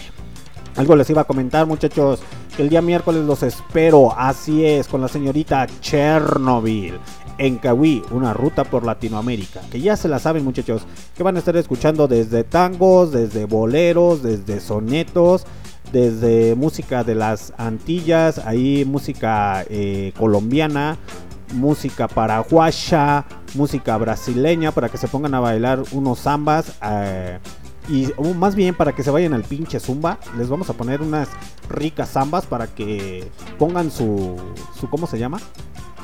Speaker 1: Algo les iba a comentar, muchachos, que el día miércoles los espero, así es, con la señorita Chernobyl. En Cahuí, una ruta por Latinoamérica. Que ya se la saben, muchachos. Que van a estar escuchando desde tangos, desde boleros, desde sonetos, desde música de las Antillas, ahí música eh, colombiana, música paraguaya, música brasileña, para que se pongan a bailar unos zambas. eh, y más bien para que se vayan al pinche zumba, les vamos a poner unas ricas zambas para que pongan su, su ¿cómo se llama?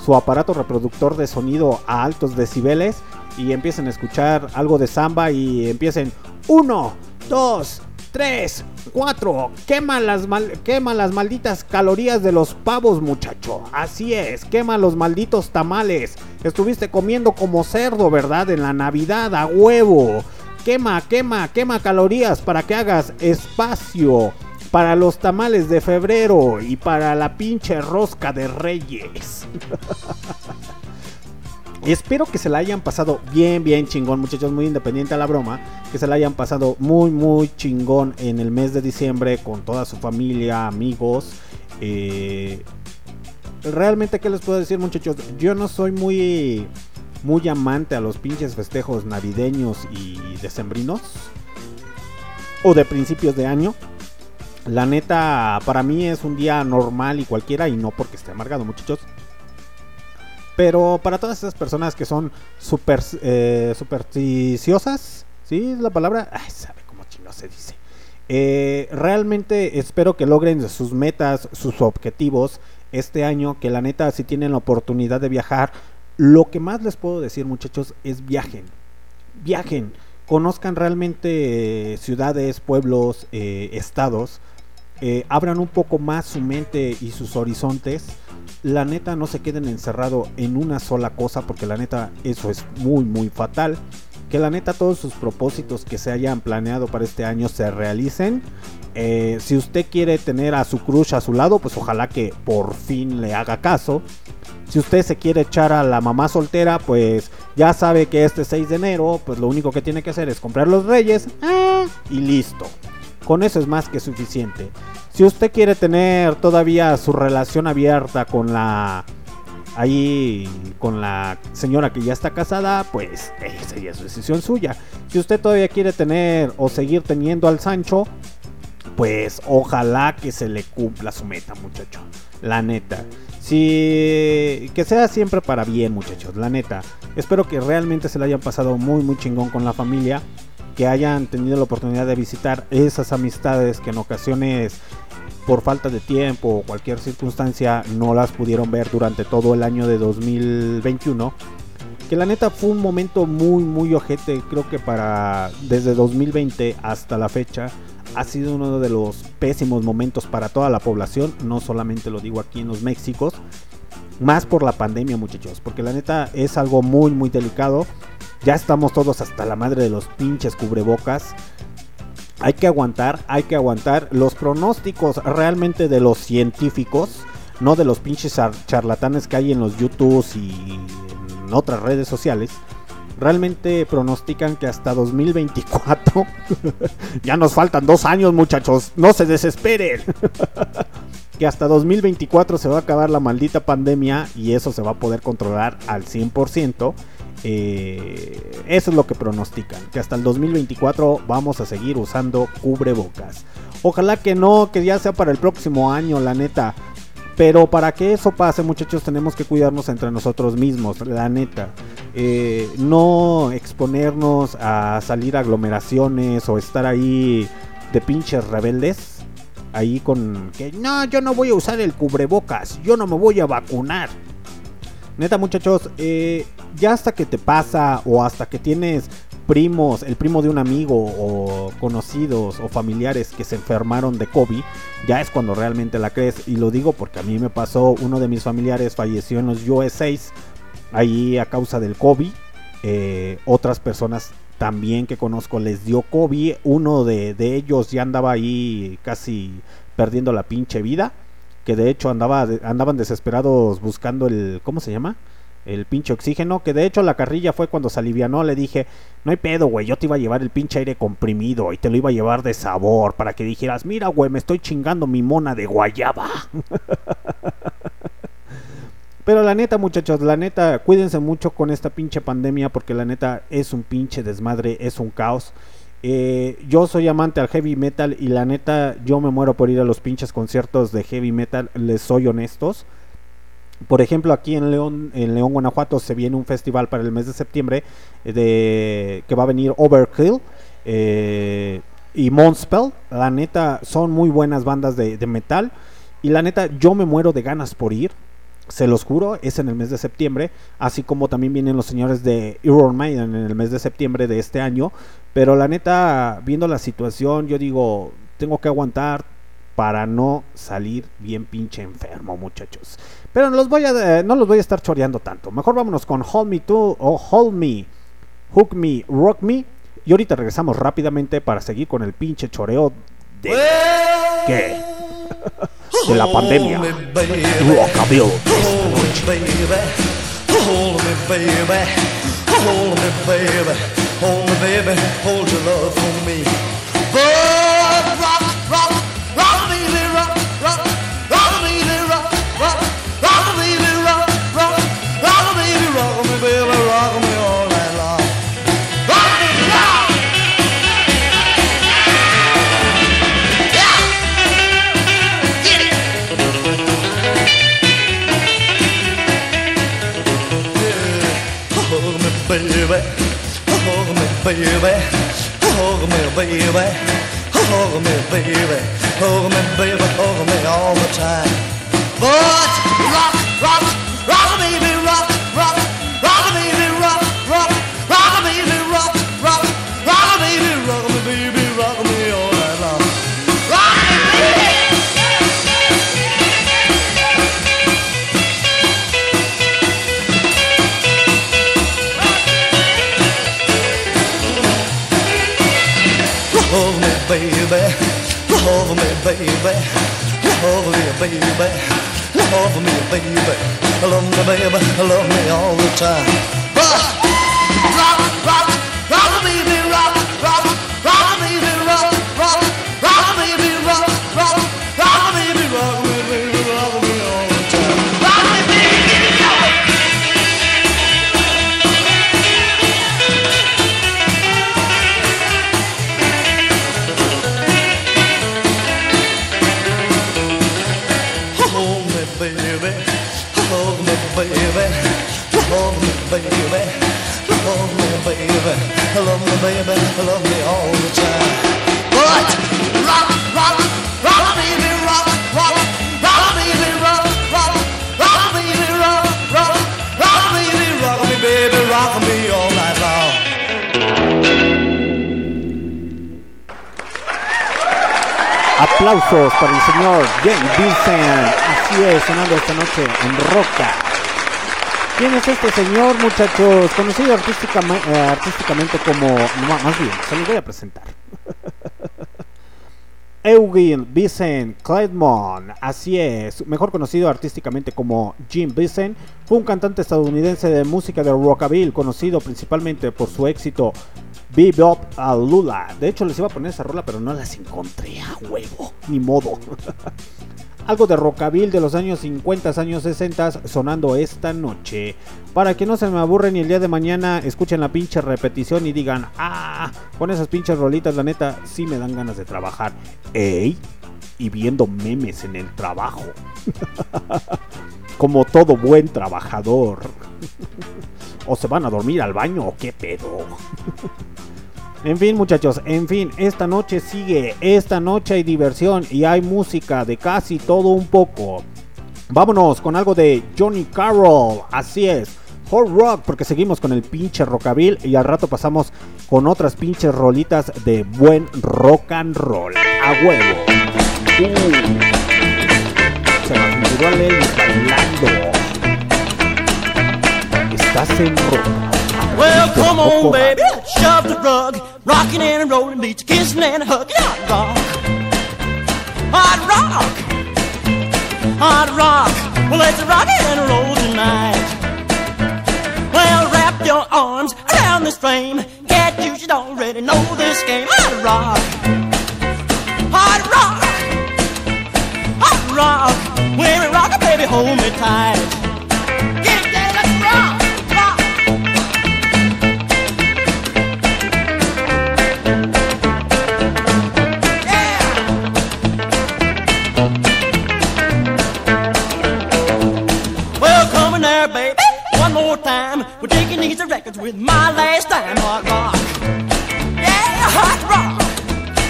Speaker 1: Su aparato reproductor de sonido a altos decibeles y empiecen a escuchar algo de samba y empiecen uno, dos, tres, cuatro. Quema las, mal- quema las malditas calorías de los pavos, muchacho. Así es, quema los malditos tamales. Estuviste comiendo como cerdo, ¿verdad? En la Navidad, a huevo. Quema, quema, quema calorías para que hagas espacio para los tamales de febrero y para la pinche rosca de reyes. Espero que se la hayan pasado bien, bien chingón, muchachos, muy independiente a la broma. Que se la hayan pasado muy, muy chingón en el mes de diciembre con toda su familia, amigos. Eh, realmente, ¿qué les puedo decir, muchachos? Yo no soy muy, muy amante a los pinches festejos navideños y decembrinos. O de principios de año. La neta, para mí es un día normal y cualquiera y no porque esté amargado, muchachos. Pero para todas esas personas que son super, eh, supersticiosas, ¿sí es la palabra? Ay, sabe cómo chino se dice. Eh, realmente espero que logren sus metas, sus objetivos este año. Que la neta, si tienen la oportunidad de viajar, lo que más les puedo decir, muchachos, es viajen. Viajen. Conozcan realmente eh, ciudades, pueblos, eh, estados. Abran un poco más su mente y sus horizontes la neta no se queden encerrado en una sola cosa porque la neta eso es muy muy fatal. Que la neta todos sus propósitos que se hayan planeado para este año se realicen. Eh, si usted quiere tener a su crush a su lado pues ojalá que por fin le haga caso. Si usted se quiere echar a la mamá soltera pues ya sabe que este 6 de enero pues lo único que tiene que hacer es comprar los reyes ah, y listo. Con eso es más que suficiente. Si usted quiere tener todavía su relación abierta con la ahí con la señora que ya está casada, pues esa ya es decisión suya. Si usted todavía quiere tener o seguir teniendo al Sancho, pues ojalá que se le cumpla su meta, muchacho. La neta. Si que sea siempre para bien, muchachos, la neta. Espero que realmente se la hayan pasado muy muy chingón con la familia que hayan tenido la oportunidad de visitar esas amistades que en ocasiones por falta de tiempo o cualquier circunstancia no las pudieron ver durante todo el año de 2021. Que la neta fue un momento muy muy ojete, creo que para desde 2020 hasta la fecha ha sido uno de los pésimos momentos para toda la población, no solamente lo digo aquí en los Méxicos, más por la pandemia muchachos, porque la neta es algo muy muy delicado. Ya estamos todos hasta la madre de los pinches cubrebocas. Hay que aguantar, hay que aguantar. Los pronósticos realmente de los científicos, no de los pinches char- charlatanes que hay en los YouTubes y en otras redes sociales, realmente pronostican que hasta 2024, ya nos faltan dos años muchachos, no se desesperen, que hasta 2024 se va a acabar la maldita pandemia y eso se va a poder controlar al 100%. Eh, eso es lo que pronostican, que hasta el 2024 vamos a seguir usando cubrebocas. Ojalá que no, que ya sea para el próximo año, la neta. Pero para que eso pase, muchachos, tenemos que cuidarnos entre nosotros mismos, la neta. Eh, no exponernos a salir a aglomeraciones o estar ahí de pinches rebeldes. Ahí con que no, yo no voy a usar el cubrebocas, yo no me voy a vacunar. Neta, muchachos, eh, ya hasta que te pasa o hasta que tienes primos, el primo de un amigo o conocidos o familiares que se enfermaron de COVID, ya es cuando realmente la crees. Y lo digo porque a mí me pasó, uno de mis familiares falleció en los USA ahí a causa del COVID. Eh, otras personas también que conozco les dio COVID. Uno de, de ellos ya andaba ahí casi perdiendo la pinche vida. Que de hecho andaba, andaban desesperados buscando el... ¿Cómo se llama? el pinche oxígeno. Que de hecho la carrilla fue cuando se alivianó. Le dije, no hay pedo, güey. Yo te iba a llevar el pinche aire comprimido y te lo iba a llevar de sabor para que dijeras, mira, güey, me estoy chingando mi mona de guayaba. Pero la neta, muchachos, la neta, cuídense mucho con esta pinche pandemia porque la neta es un pinche desmadre, es un caos. Eh, yo soy amante al heavy metal y la neta, yo me muero por ir a los pinches conciertos de heavy metal, les soy honestos. Por ejemplo, aquí en León, en León, Guanajuato, se viene un festival para el mes de septiembre eh, de que va a venir Overkill eh, y Monspell. La neta, son muy buenas bandas de, de metal. Y la neta, yo me muero de ganas por ir. Se los juro, es en el mes de septiembre, así como también vienen los señores de Iron Maiden en el mes de septiembre de este año. Pero la neta, viendo la situación, yo digo, tengo que aguantar para no salir bien pinche enfermo, muchachos. Pero no los voy a, eh, no los voy a estar choreando tanto. Mejor vámonos con Hold Me To o Hold Me, Hook Me, Rock Me. Y ahorita regresamos rápidamente para seguir con el pinche choreo de... ¿Qué? de la pandemia. Rockabilly esta noche.
Speaker 10: Hold me, baby. Hold me, baby. Hold me, baby. Hold your love for me. But baby. Hold me, baby. Hold me, baby. Hold me, baby. Hold me all the time. But rock baby. Love me, baby. Love me, baby. Love me, baby. Love me all the time. But
Speaker 1: Aplausos para el señor James Vincent. Así es, sonando esta noche en Roca. ¿Quién es este señor, muchachos? Conocido eh, artísticamente como... No, más bien, se lo voy a presentar. Eugene Vincent Cledmon, así es, mejor conocido artísticamente como Jim Vincent, fue un cantante estadounidense de música de rockabilly, conocido principalmente por su éxito Bebop a Lula. De hecho, les iba a poner esa rola, pero no las encontré a huevo, ni modo. Algo de rockabilly de los años 50, años 60 sonando esta noche. Para que no se me aburren y el día de mañana escuchen la pinche repetición y digan, ah, con esas pinches rolitas, la neta, sí me dan ganas de trabajar. Ey, y viendo memes en el trabajo. Como todo buen trabajador. o se van a dormir al baño o qué pedo. En fin, muchachos, en fin, esta noche sigue, esta noche hay diversión y hay música de casi todo un poco. Vámonos con algo de Johnny Carroll, así es, hard rock, porque seguimos con el pinche rockabilly y al rato pasamos con otras pinches rolitas de buen rock and roll. A huevo. Estás en.
Speaker 11: Well, come on, baby, shove the rug. Rocking and rolling beats, kissing and hugging. Hot rock. Hot rock. Hot rock. Well, let's rock and roll tonight. Well, wrap your arms around this frame. Can't you should already know this game. Hot rock. Hot rock. Hot rock. When we rock, baby, hold me tight. We're taking these records with my last time. Hot rock. Yeah, hot rock.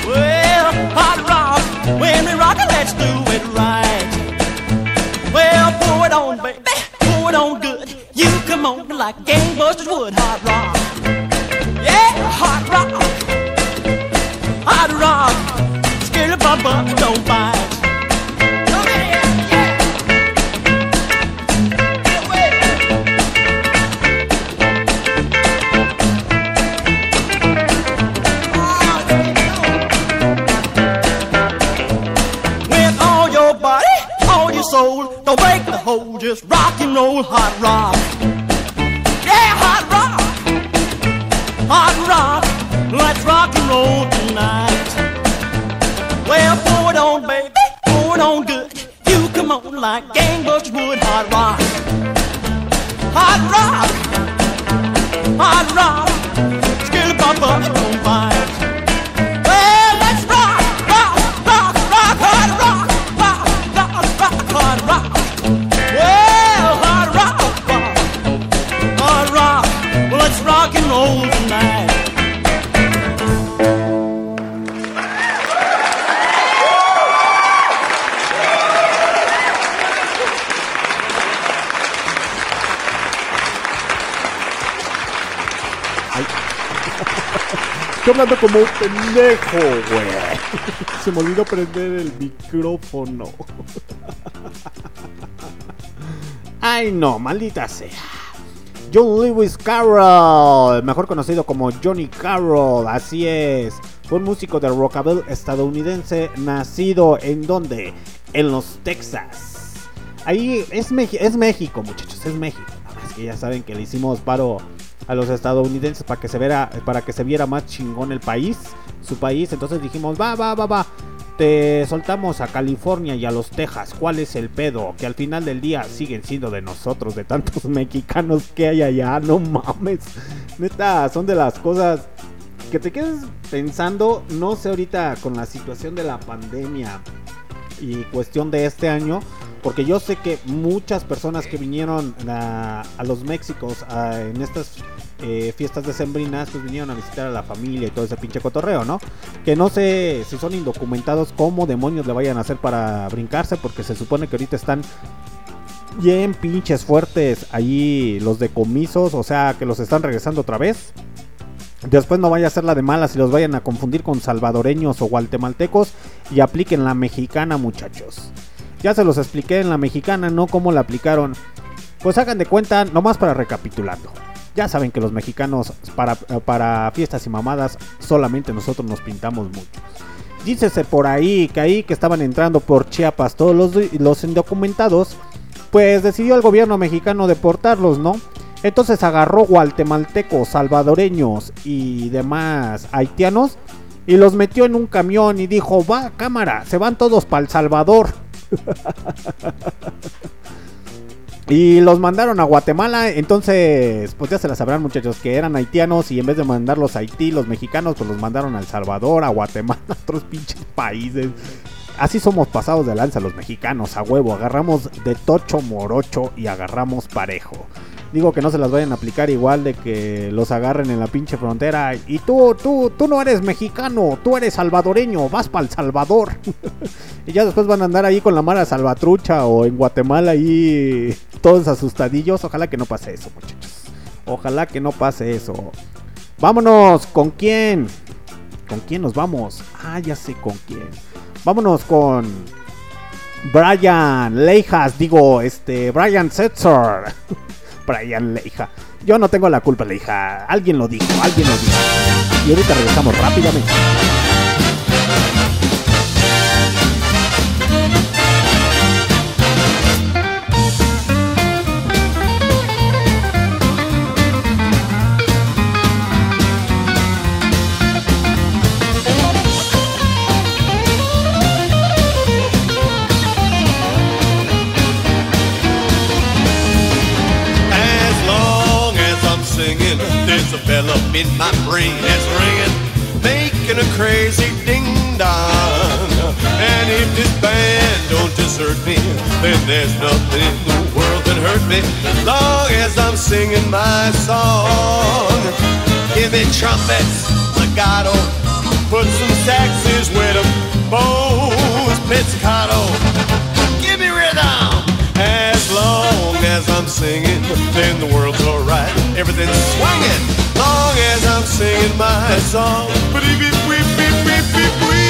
Speaker 11: Well, hot rock. When we rock it, let's do it right. Well, pour it on, baby. Pour it on good. You come on like gangbusters would. Hot rock. Yeah, hot rock. Hot rock. Scare the bump up, don't bite. Soul, don't break the hole, just rock and roll, hot rock. Yeah, hot rock, hot rock, let's rock and roll tonight. Well, pour it on, baby, pour it on good. You come on like gangbusters would, hot rock, hot rock, hot rock, skill bump up, don't bite.
Speaker 1: Estoy hablando como un pendejo, güey. Se me olvidó prender el micrófono. Ay, no, maldita sea. John Lewis Carroll, mejor conocido como Johnny Carroll, así es. Fue un músico de rockabilly estadounidense nacido en donde? En los Texas. Ahí es, México, muchachos, es México. Nada más que ya saben que le hicimos paro a los estadounidenses para que se viera, para que se viera más chingón el país, su país. Entonces dijimos, va, va, va, va. Te soltamos a California y a los Texas. ¿Cuál es el pedo? Que al final del día siguen siendo de nosotros, de tantos mexicanos que hay allá. No mames. Neta, son de las cosas que te quedas pensando. No sé ahorita con la situación de la pandemia y cuestión de este año. Porque yo sé que muchas personas que vinieron a, a los Méxicos en estas eh, fiestas decembrinas, pues vinieron a visitar a la familia y todo ese pinche cotorreo, ¿no? Que no sé si son indocumentados, cómo demonios le vayan a hacer para brincarse, porque se supone que ahorita están bien pinches fuertes ahí los decomisos, o sea, que los están regresando otra vez. Después no vaya a ser la de malas y los vayan a confundir con salvadoreños o guatemaltecos y apliquen la mexicana, muchachos. Ya se los expliqué en la mexicana, no cómo la aplicaron. Pues hagan de cuenta, nomás para recapitulando. Ya saben que los mexicanos para, para fiestas y mamadas solamente nosotros nos pintamos mucho. dícese por ahí que ahí que estaban entrando por Chiapas todos los, los indocumentados, pues decidió el gobierno mexicano deportarlos, ¿no? Entonces agarró guatemaltecos, salvadoreños y demás haitianos y los metió en un camión y dijo, va cámara, se van todos para El Salvador. Y los mandaron a Guatemala, entonces, pues ya se las sabrán muchachos, que eran haitianos y en vez de mandarlos a Haití, los mexicanos, pues los mandaron a El Salvador, a Guatemala, a otros pinches países. Así somos pasados de lanza los mexicanos, a huevo, agarramos de tocho morocho y agarramos parejo. Digo que no se las vayan a aplicar igual de que los agarren en la pinche frontera. Y tú, tú, tú no eres mexicano, tú eres salvadoreño, vas para El Salvador. y ya después van a andar ahí con la mara salvatrucha o en Guatemala ahí todos asustadillos. Ojalá que no pase eso, muchachos. Ojalá que no pase eso. Vámonos, ¿con quién? ¿Con quién nos vamos? Ah, ya sé con quién. Vámonos con Brian Leijas, digo, este, Brian Setzer. Brian Leija. Yo no tengo la culpa, Leija. Alguien lo dijo, alguien lo dijo. Y ahorita regresamos rápidamente.
Speaker 2: Bell up in my brain that's ringing, making a crazy ding dong. And if this band don't desert me, then there's nothing in the world that hurt me. Long as I'm singing my song, give me trumpets, legato, put some saxes with them, bows, pizzicato. As I'm singing, then the world's alright. Everything's swinging. Long as I'm singing my song. As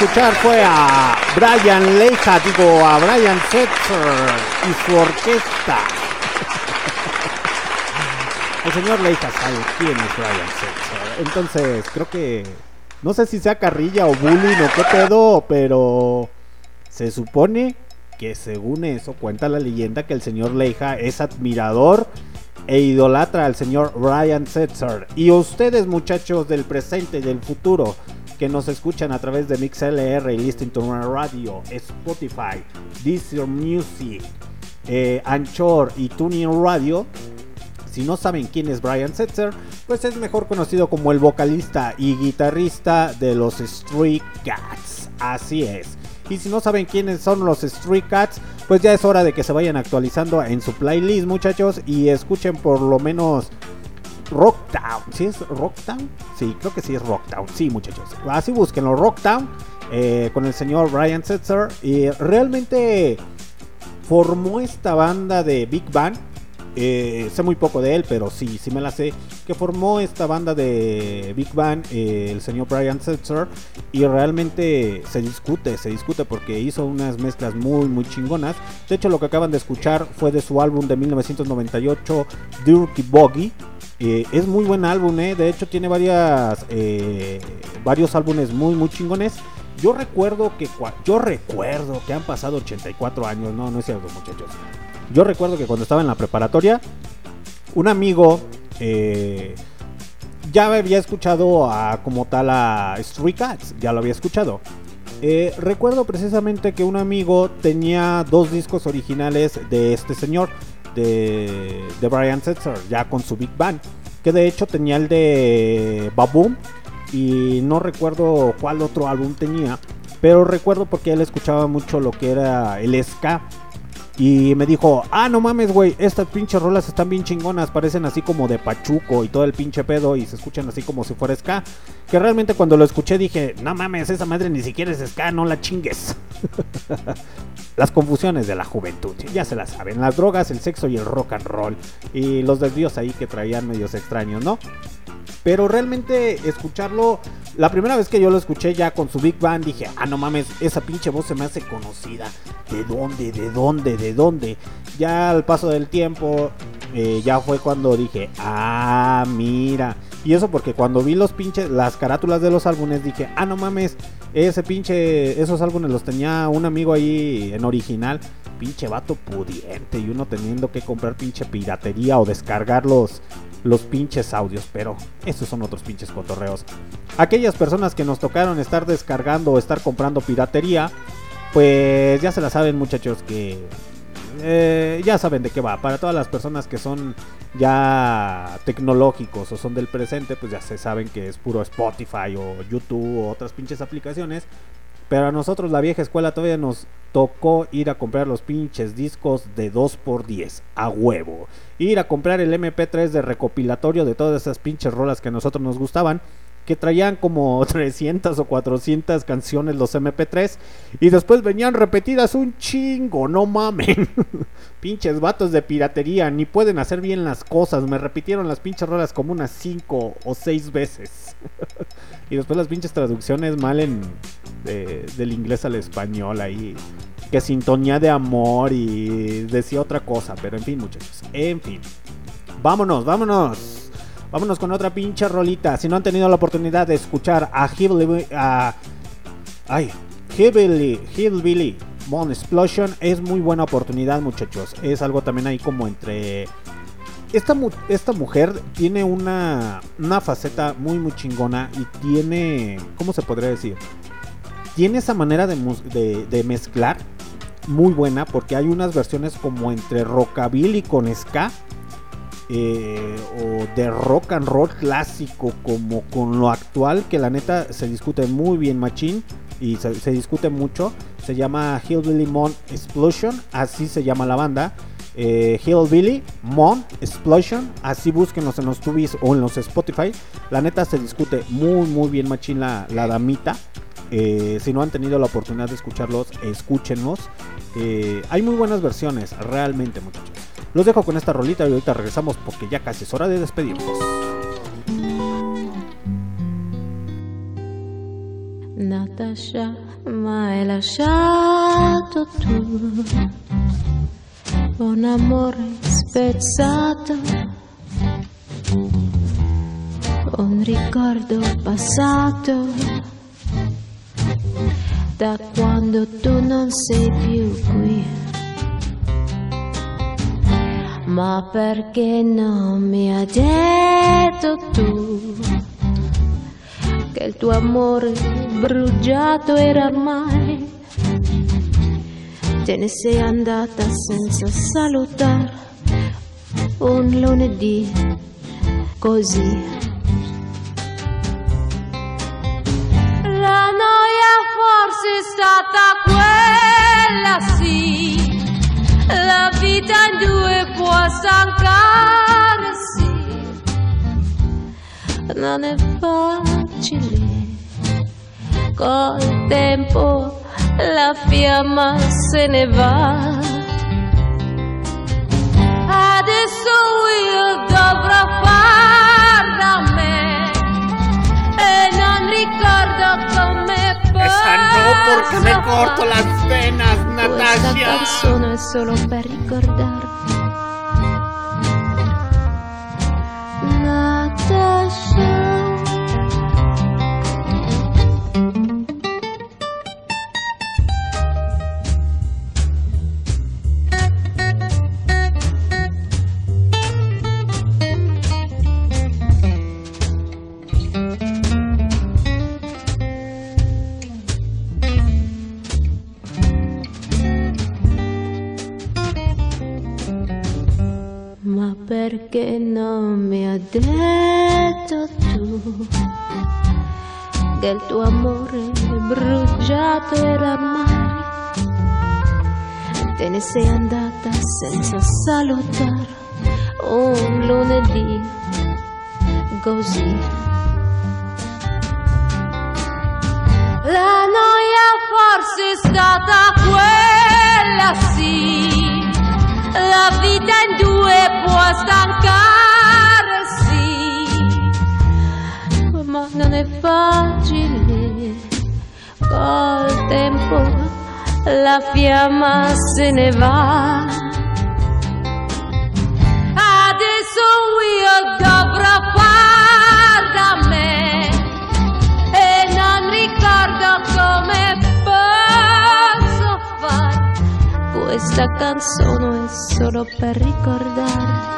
Speaker 1: escuchar fue a Brian Leija, digo, a Brian Setzer y su orquesta. El señor Leija sabe quién es Brian Setzer. Entonces, creo que. No sé si sea carrilla o bullying o qué pedo, pero. Se supone que según eso cuenta la leyenda que el señor Leija es admirador e idolatra al señor Brian Setzer. Y ustedes, muchachos del presente y del futuro, que nos escuchan a través de MixLR y Listen to Radio, Spotify, Deezer Music, eh, Anchor y Tuning Radio. Si no saben quién es Brian Setzer, pues es mejor conocido como el vocalista y guitarrista de los Stray Cats. Así es. Y si no saben quiénes son los Stray Cats, pues ya es hora de que se vayan actualizando en su playlist, muchachos, y escuchen por lo menos Rocktown. ¿Sí es Rocktown? Sí, creo que sí es Rocktown. Sí, muchachos. Así búsquenlo, Rocktown, eh, con el señor Brian Setzer. Y realmente formó esta banda de Big Bang. Eh, sé muy poco de él, pero sí, sí me la sé. Que formó esta banda de Big Bang, eh, el señor Brian Setzer. Y realmente se discute, se discute porque hizo unas mezclas muy, muy chingonas. De hecho, lo que acaban de escuchar fue de su álbum de 1998, Dirty Boggy. Eh, es muy buen álbum, eh. de hecho tiene varias, eh, varios álbumes muy, muy chingones. Yo recuerdo que yo recuerdo que han pasado 84 años, no, no es cierto, muchachos. Yo recuerdo que cuando estaba en la preparatoria, un amigo ya había escuchado a como tal a Stray Cats, ya lo había escuchado. Recuerdo precisamente que un amigo tenía dos discos originales de este señor, de, de Brian Setzer, ya con su Big Band, que de hecho tenía el de Baboom y no recuerdo cuál otro álbum tenía, pero recuerdo porque él escuchaba mucho lo que era el ska. Y me dijo, ah, no mames, güey, estas pinches rolas están bien chingonas, parecen así como de Pachuco y todo el pinche pedo y se escuchan así como si fuera ska. Que realmente cuando lo escuché dije, no mames, esa madre ni siquiera es ska, no la chingues. las confusiones de la juventud, ya se las saben, las drogas, el sexo y el rock and roll. Y los desvíos ahí que traían medios extraños, ¿no? Pero realmente escucharlo, la primera vez que yo lo escuché ya con su Big Band, dije, ah, no mames, esa pinche voz se me hace conocida. ¿De dónde? ¿De dónde? ¿De dónde? Ya al paso del tiempo, eh, ya fue cuando dije, ah, mira. Y eso porque cuando vi los pinches, las carátulas de los álbumes, dije, ah, no mames, ese pinche, esos álbumes los tenía un amigo ahí en original. Pinche vato pudiente y uno teniendo que comprar pinche piratería o descargar los, los pinches audios, pero esos son otros pinches cotorreos. Aquellas personas que nos tocaron estar descargando o estar comprando piratería, pues ya se la saben muchachos que eh, ya saben de qué va. Para todas las personas que son ya tecnológicos o son del presente, pues ya se saben que es puro Spotify o YouTube o otras pinches aplicaciones. Pero a nosotros la vieja escuela todavía nos tocó ir a comprar los pinches discos de 2x10 a huevo. Ir a comprar el MP3 de recopilatorio de todas esas pinches rolas que a nosotros nos gustaban. Que traían como 300 o 400 canciones los MP3. Y después venían repetidas un chingo, no mamen. pinches vatos de piratería, ni pueden hacer bien las cosas. Me repitieron las pinches rolas como unas 5 o 6 veces. y después las pinches traducciones mal en, de- del inglés al español ahí. Que sintonía de amor y decía otra cosa. Pero en fin, muchachos. En fin. Vámonos, vámonos. Vámonos con otra pinche rolita. Si no han tenido la oportunidad de escuchar a Hillbilly, a, ay, Hillbilly, Hillbilly Mon Explosion, es muy buena oportunidad, muchachos. Es algo también ahí como entre. Esta, esta mujer tiene una, una faceta muy, muy chingona y tiene. ¿Cómo se podría decir? Tiene esa manera de, de- de mezclar muy buena porque hay unas versiones como entre rockabilly con ska eh, o de rock and roll clásico como con lo actual que la neta se discute muy bien machín y se, discute mucho se llama Hillbilly Mon Explosion así se llama la banda eh, Hillbilly Mon Explosion así búsquenlos en los tubis o en los Spotify la neta se discute muy muy bien machín la, la damita eh, si no han tenido la oportunidad de escucharlos, escúchenlos. Eh, hay muy buenas versiones, realmente, muchachos. Los dejo con esta rolita y ahorita regresamos porque ya casi es hora de despedirnos.
Speaker 12: Natasha, ma hai lasciato tu un amore spezzato, un ricordo passato da quando tu non sei più qui. Ma perché non mi hai detto tu che il tuo amore bruciato era ormai? Te ne sei andata senza salutare un lunedì così. Noia forse è stata quella, sì. La vita in due può stancare, sì. Non è facile. Col tempo la fiamma se ne va. Adesso io dovrò far da me e non ricordo come
Speaker 1: Esa no, porque me
Speaker 12: posso
Speaker 1: corto
Speaker 12: far.
Speaker 1: las venas,
Speaker 12: Questa
Speaker 1: Natasha.
Speaker 12: canzone è solo per ricordarti. Natasha. Perché non mi ha detto tu il tuo amore bruciato era ormai? Te ne sei andata senza salutare un lunedì così. La noia forse è stata quella, sì. La vita in due può stancare, sì. Ma non è facile. Col tempo la fiamma se ne va. Questa canzone solo per ricordare.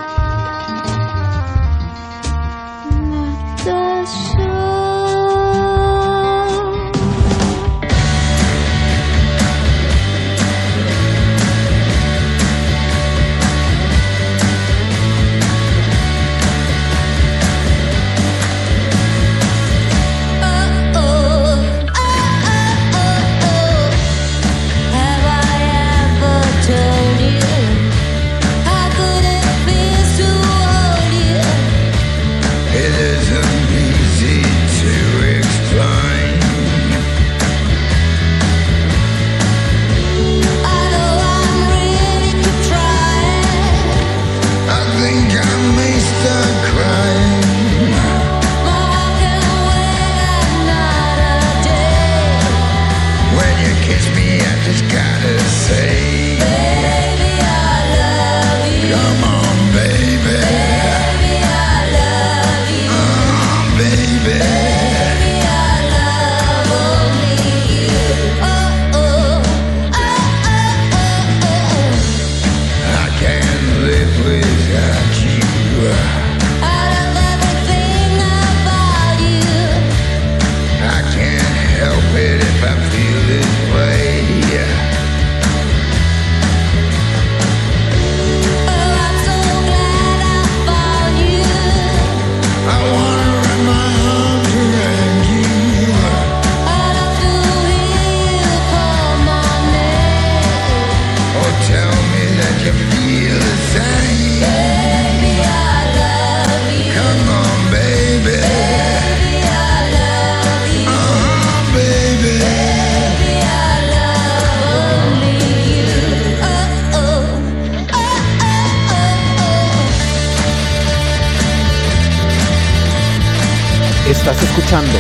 Speaker 1: Escuchando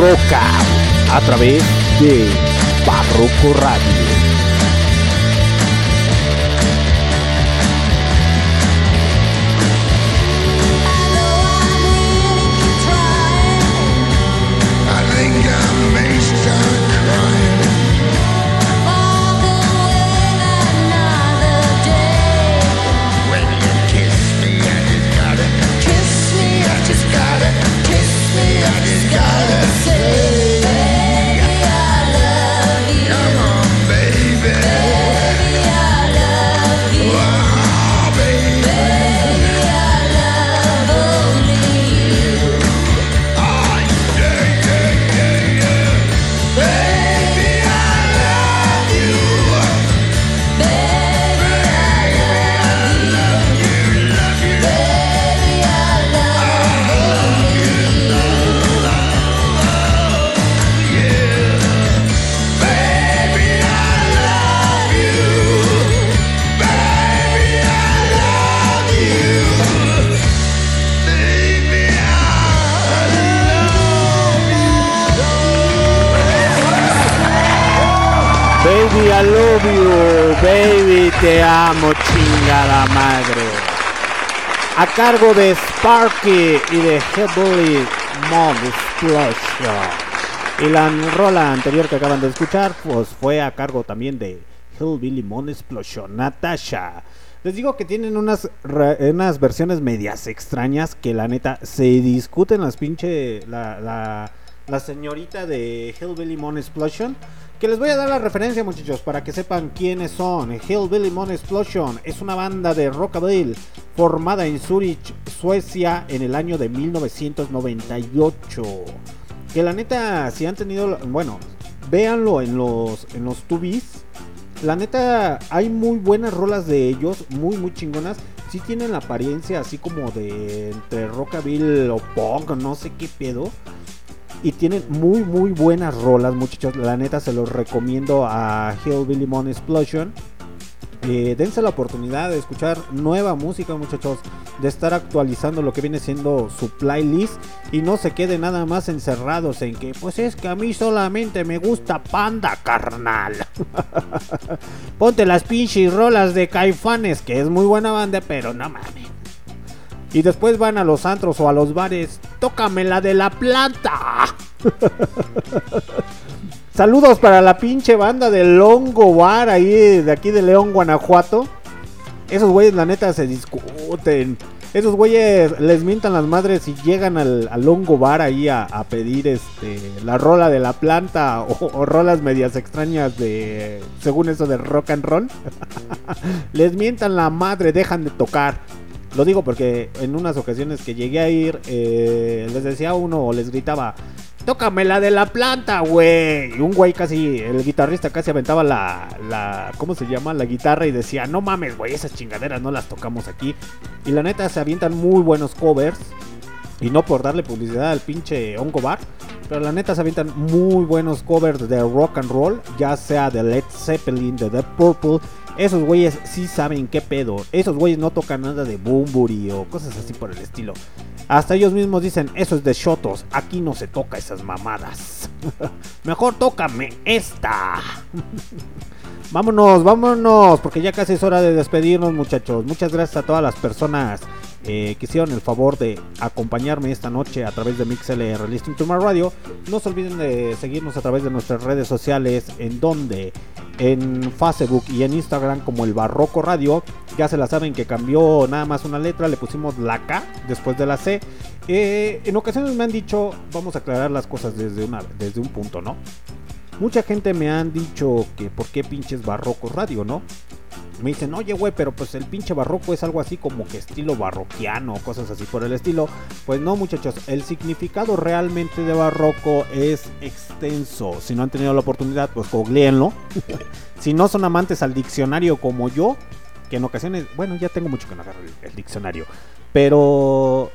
Speaker 1: Out. a través de Barroco Radio. A cargo de Sparky y de Heavily Mob Explosion. Y la rola anterior que acaban de escuchar, pues fue a cargo también de Hillbilly Mon Explosion, Natasha. Les digo que tienen unas, unas versiones medias extrañas que la neta se discuten las pinche. La, la señorita de Hillbilly Mon Explosion. Que les voy a dar la referencia, muchachos, para que sepan quiénes son. Hillbilly Mon Explosion es una banda de rockabilly formada en Zurich, Suecia, en el año de 1998. Que la neta, si han tenido, bueno, véanlo en los en los tubis. La neta, hay muy buenas rolas de ellos, muy muy chingonas. Sí tienen la apariencia así como de entre rockabilly o punk, no sé qué pedo. Y tienen muy muy buenas rolas, muchachos. La neta se los recomiendo a Hillbilly Mon Explosion. Eh, dense la oportunidad de escuchar nueva música, muchachos. De estar actualizando lo que viene siendo su playlist. Y no se quede nada más encerrados en que, pues es que a mí solamente me gusta Panda, carnal. Ponte las pinches rolas de Caifanes, que es muy buena banda, pero no mames. Y después van a los antros o a los bares. Tócame la de la planta. Saludos para la pinche banda de Longo Bar ahí de aquí de León, Guanajuato. Esos güeyes la neta se discuten. Esos güeyes les mientan las madres y llegan al, al Longo Bar ahí a, a pedir este la rola de la planta o, o rolas medias extrañas de según eso de rock and roll. les mientan la madre, dejan de tocar. Lo digo porque en unas ocasiones que llegué a ir, eh, les decía uno o les gritaba, tócame la de la planta, güey. Y un güey casi, el guitarrista casi aventaba la, la, ¿cómo se llama? La guitarra y decía, no mames, güey, esas chingaderas no las tocamos aquí. Y la neta se avientan muy buenos covers. Y no por darle publicidad al pinche Ongo Bar. Pero la neta se avientan muy buenos covers de rock and roll. Ya sea de Led Zeppelin, de The Purple. Esos güeyes sí saben qué pedo. Esos güeyes no tocan nada de Bumburi o cosas así por el estilo. Hasta ellos mismos dicen, eso es de Shotos. Aquí no se toca esas mamadas. Mejor tócame esta. vámonos, vámonos. Porque ya casi es hora de despedirnos muchachos. Muchas gracias a todas las personas eh, que hicieron el favor de acompañarme esta noche a través de MixLR Listening to My Radio. No se olviden de seguirnos a través de nuestras redes sociales, en donde en Facebook y en Instagram como el Barroco Radio. Ya se la saben que cambió nada más una letra, le pusimos la K después de la C. Eh, en ocasiones me han dicho, vamos a aclarar las cosas desde, una, desde un punto, ¿no? Mucha gente me han dicho que por qué pinches Barrocos Radio, ¿no? Me dicen, oye, güey, pero pues el pinche barroco es algo así como que estilo barroquiano, cosas así por el estilo. Pues no, muchachos, el significado realmente de barroco es extenso. Si no han tenido la oportunidad, pues googleenlo. si no son amantes al diccionario como yo, que en ocasiones, bueno, ya tengo mucho que no agarrar el, el diccionario, pero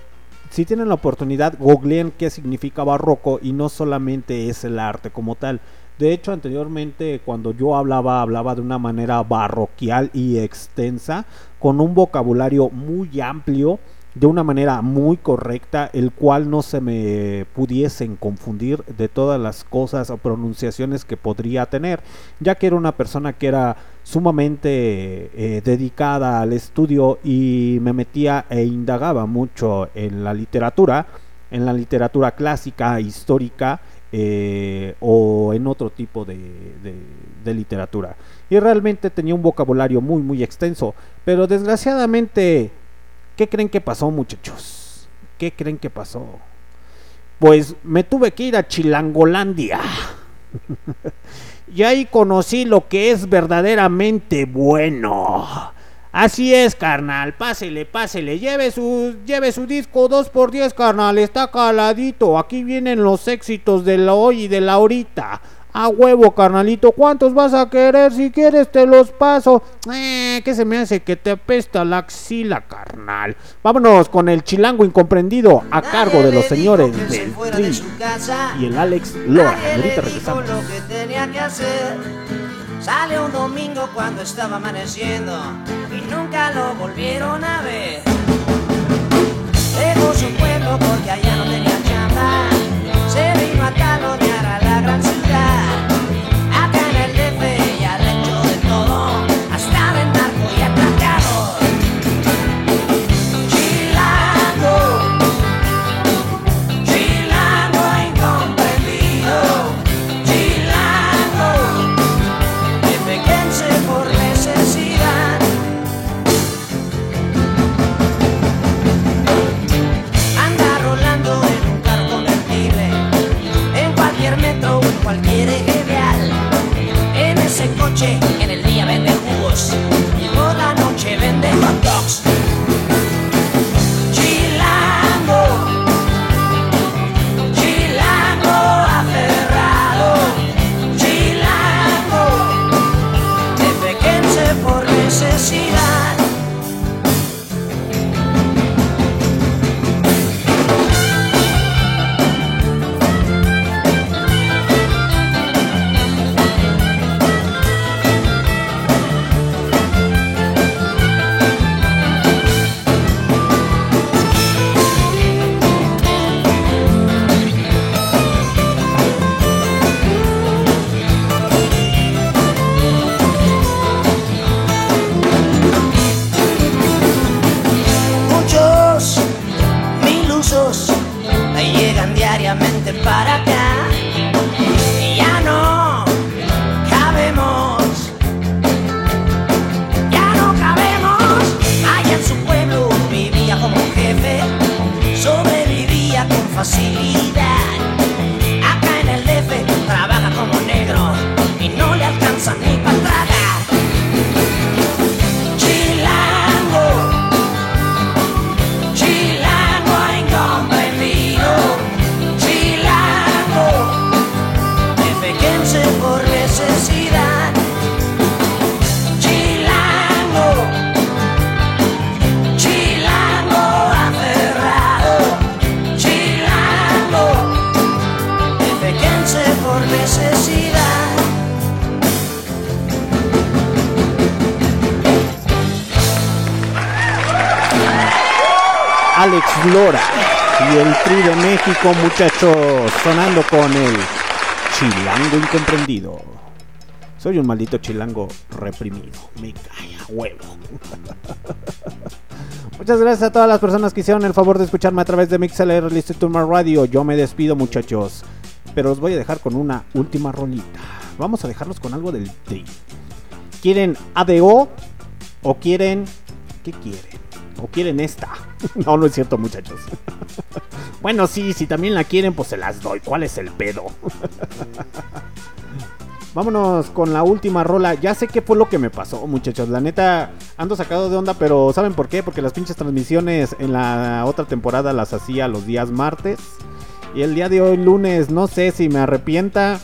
Speaker 1: si tienen la oportunidad, googleen qué significa barroco y no solamente es el arte como tal. De hecho, anteriormente cuando yo hablaba, hablaba de una manera barroquial y extensa, con un vocabulario muy amplio, de una manera muy correcta, el cual no se me pudiesen confundir de todas las cosas o pronunciaciones que podría tener, ya que era una persona que era sumamente eh, dedicada al estudio y me metía e indagaba mucho en la literatura, en la literatura clásica, histórica eh, o en otro tipo de, de- de literatura. Y realmente tenía un vocabulario muy muy extenso, pero desgraciadamente, ¿qué creen que pasó muchachos? ¿Qué creen que pasó? Pues me tuve que ir a Chilangolandia. y ahí conocí lo que es verdaderamente bueno. Así es, carnal, pásele, pásele, lleve su, lleve su disco 2x10, carnal, está caladito, aquí vienen los éxitos de la hoy y de la ahorita. A huevo, carnalito, ¿cuántos vas a querer? Si quieres te los paso. Eh, que se me hace que te apesta la axila, carnal. Vámonos con el chilango incomprendido a cargo de los señores del
Speaker 4: de
Speaker 1: Tri y el Alex Lora. Ahorita regresamos.
Speaker 4: lo que tenía que hacer. Sale un domingo cuando estaba amaneciendo y nunca lo volvieron a ver. Dejó su pueblo porque allá no tenía chamba. Se vino a talonear a
Speaker 1: Muchachos, sonando con el chilango incomprendido. Soy un maldito chilango reprimido. Me cae a huevo. Muchas gracias a todas las personas que hicieron el favor de escucharme a través de Mixler Listen to My Radio. Yo me despido, muchachos. Pero los voy a dejar con una última rolita. Vamos a dejarlos con algo del Tri. ¿Quieren ADO o quieren... ¿Qué quieren? ¿O quieren esta? No, no es cierto, muchachos. Bueno, sí, si también la quieren, pues se las doy. ¿Cuál es el pedo? Vámonos con la última rola. Ya sé qué fue lo que me pasó, muchachos. La neta, ando sacado de onda, pero ¿saben por qué? Porque las pinches transmisiones en la otra temporada las hacía los días martes. Y el día de hoy, lunes, no sé si me arrepienta.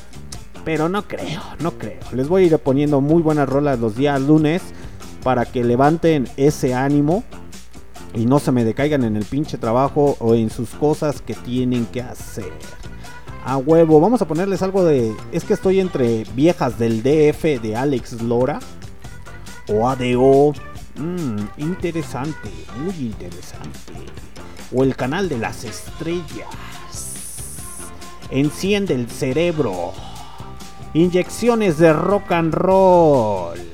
Speaker 1: Pero no creo, no creo. Les voy a ir poniendo muy buenas rolas los días lunes. Para que levanten ese ánimo. Y no se me decaigan en el pinche trabajo o en sus cosas que tienen que hacer. A huevo, vamos a ponerles algo de. Es que estoy entre viejas del DF de Alex Lora o ADO. Mm, interesante, muy interesante. O el canal de las estrellas. Enciende el cerebro. Inyecciones de rock and roll.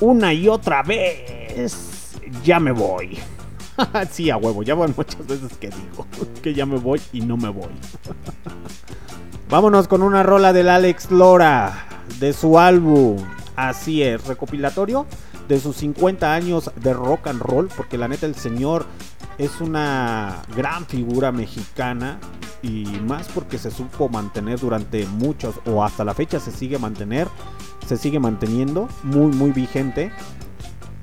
Speaker 1: Una y otra vez. Ya me voy. sí, a huevo, ya van muchas veces que digo que ya me voy y no me voy. Vámonos con una rola del Alex Lora, de su álbum. Así es, recopilatorio de sus 50 años de rock and roll, porque la neta el señor es una gran figura mexicana y más porque se supo mantener durante muchos o hasta la fecha se sigue mantener, se sigue manteniendo muy muy vigente.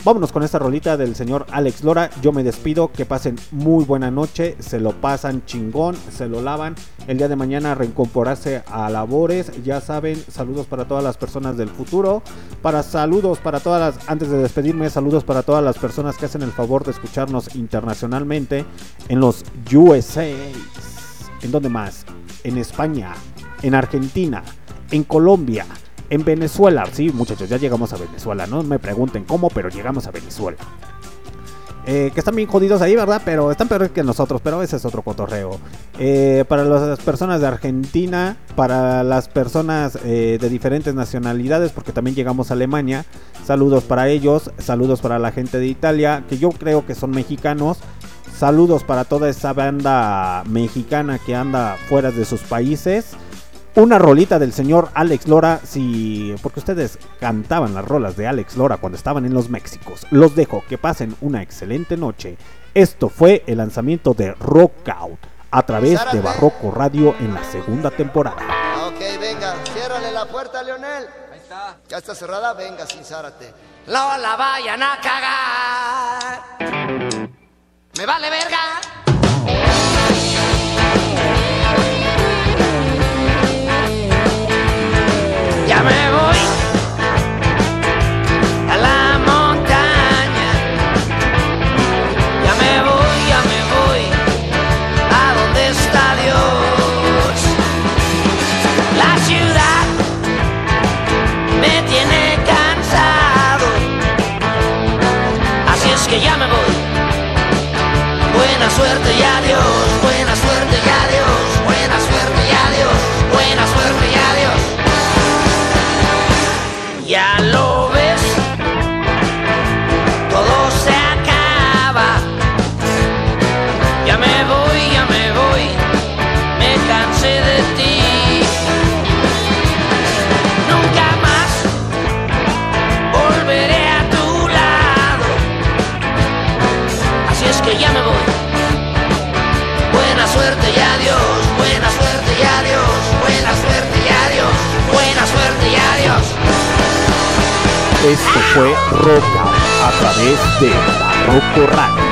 Speaker 1: Vámonos con esta rolita del señor Alex Lora. Yo me despido. Que pasen muy buena noche. Se lo pasan chingón. Se lo lavan. El día de mañana reincorporarse a labores. Ya saben, saludos para todas las personas del futuro. Para saludos para todas las. Antes de despedirme, saludos para todas las personas que hacen el favor de escucharnos internacionalmente. En los USA. ¿En dónde más? En España. En Argentina. En Colombia. En Venezuela, sí, muchachos, ya llegamos a Venezuela. No me pregunten cómo, pero llegamos a Venezuela. Eh, que están bien jodidos ahí, ¿verdad? Pero están peores que nosotros, pero ese es otro cotorreo. Eh, para las personas de Argentina, para las personas eh, de diferentes nacionalidades, porque también llegamos a Alemania, saludos para ellos, saludos para la gente de Italia, que yo creo que son mexicanos. Saludos para toda esa banda mexicana que anda fuera de sus países una rolita del señor Alex Lora, si porque ustedes cantaban las rolas de Alex Lora cuando estaban en los Méxicos. Los dejo, que pasen una excelente noche. Esto fue el lanzamiento de Rock Out a través de Barroco Radio en la segunda temporada.
Speaker 13: Ok, venga, ciérrale la puerta, Leonel. Ahí está. Ya está cerrada, venga, sin zárate.
Speaker 4: No la vayan a cagar. Me vale verga.
Speaker 1: Esto fue Rock
Speaker 4: a través de Barroco Radio.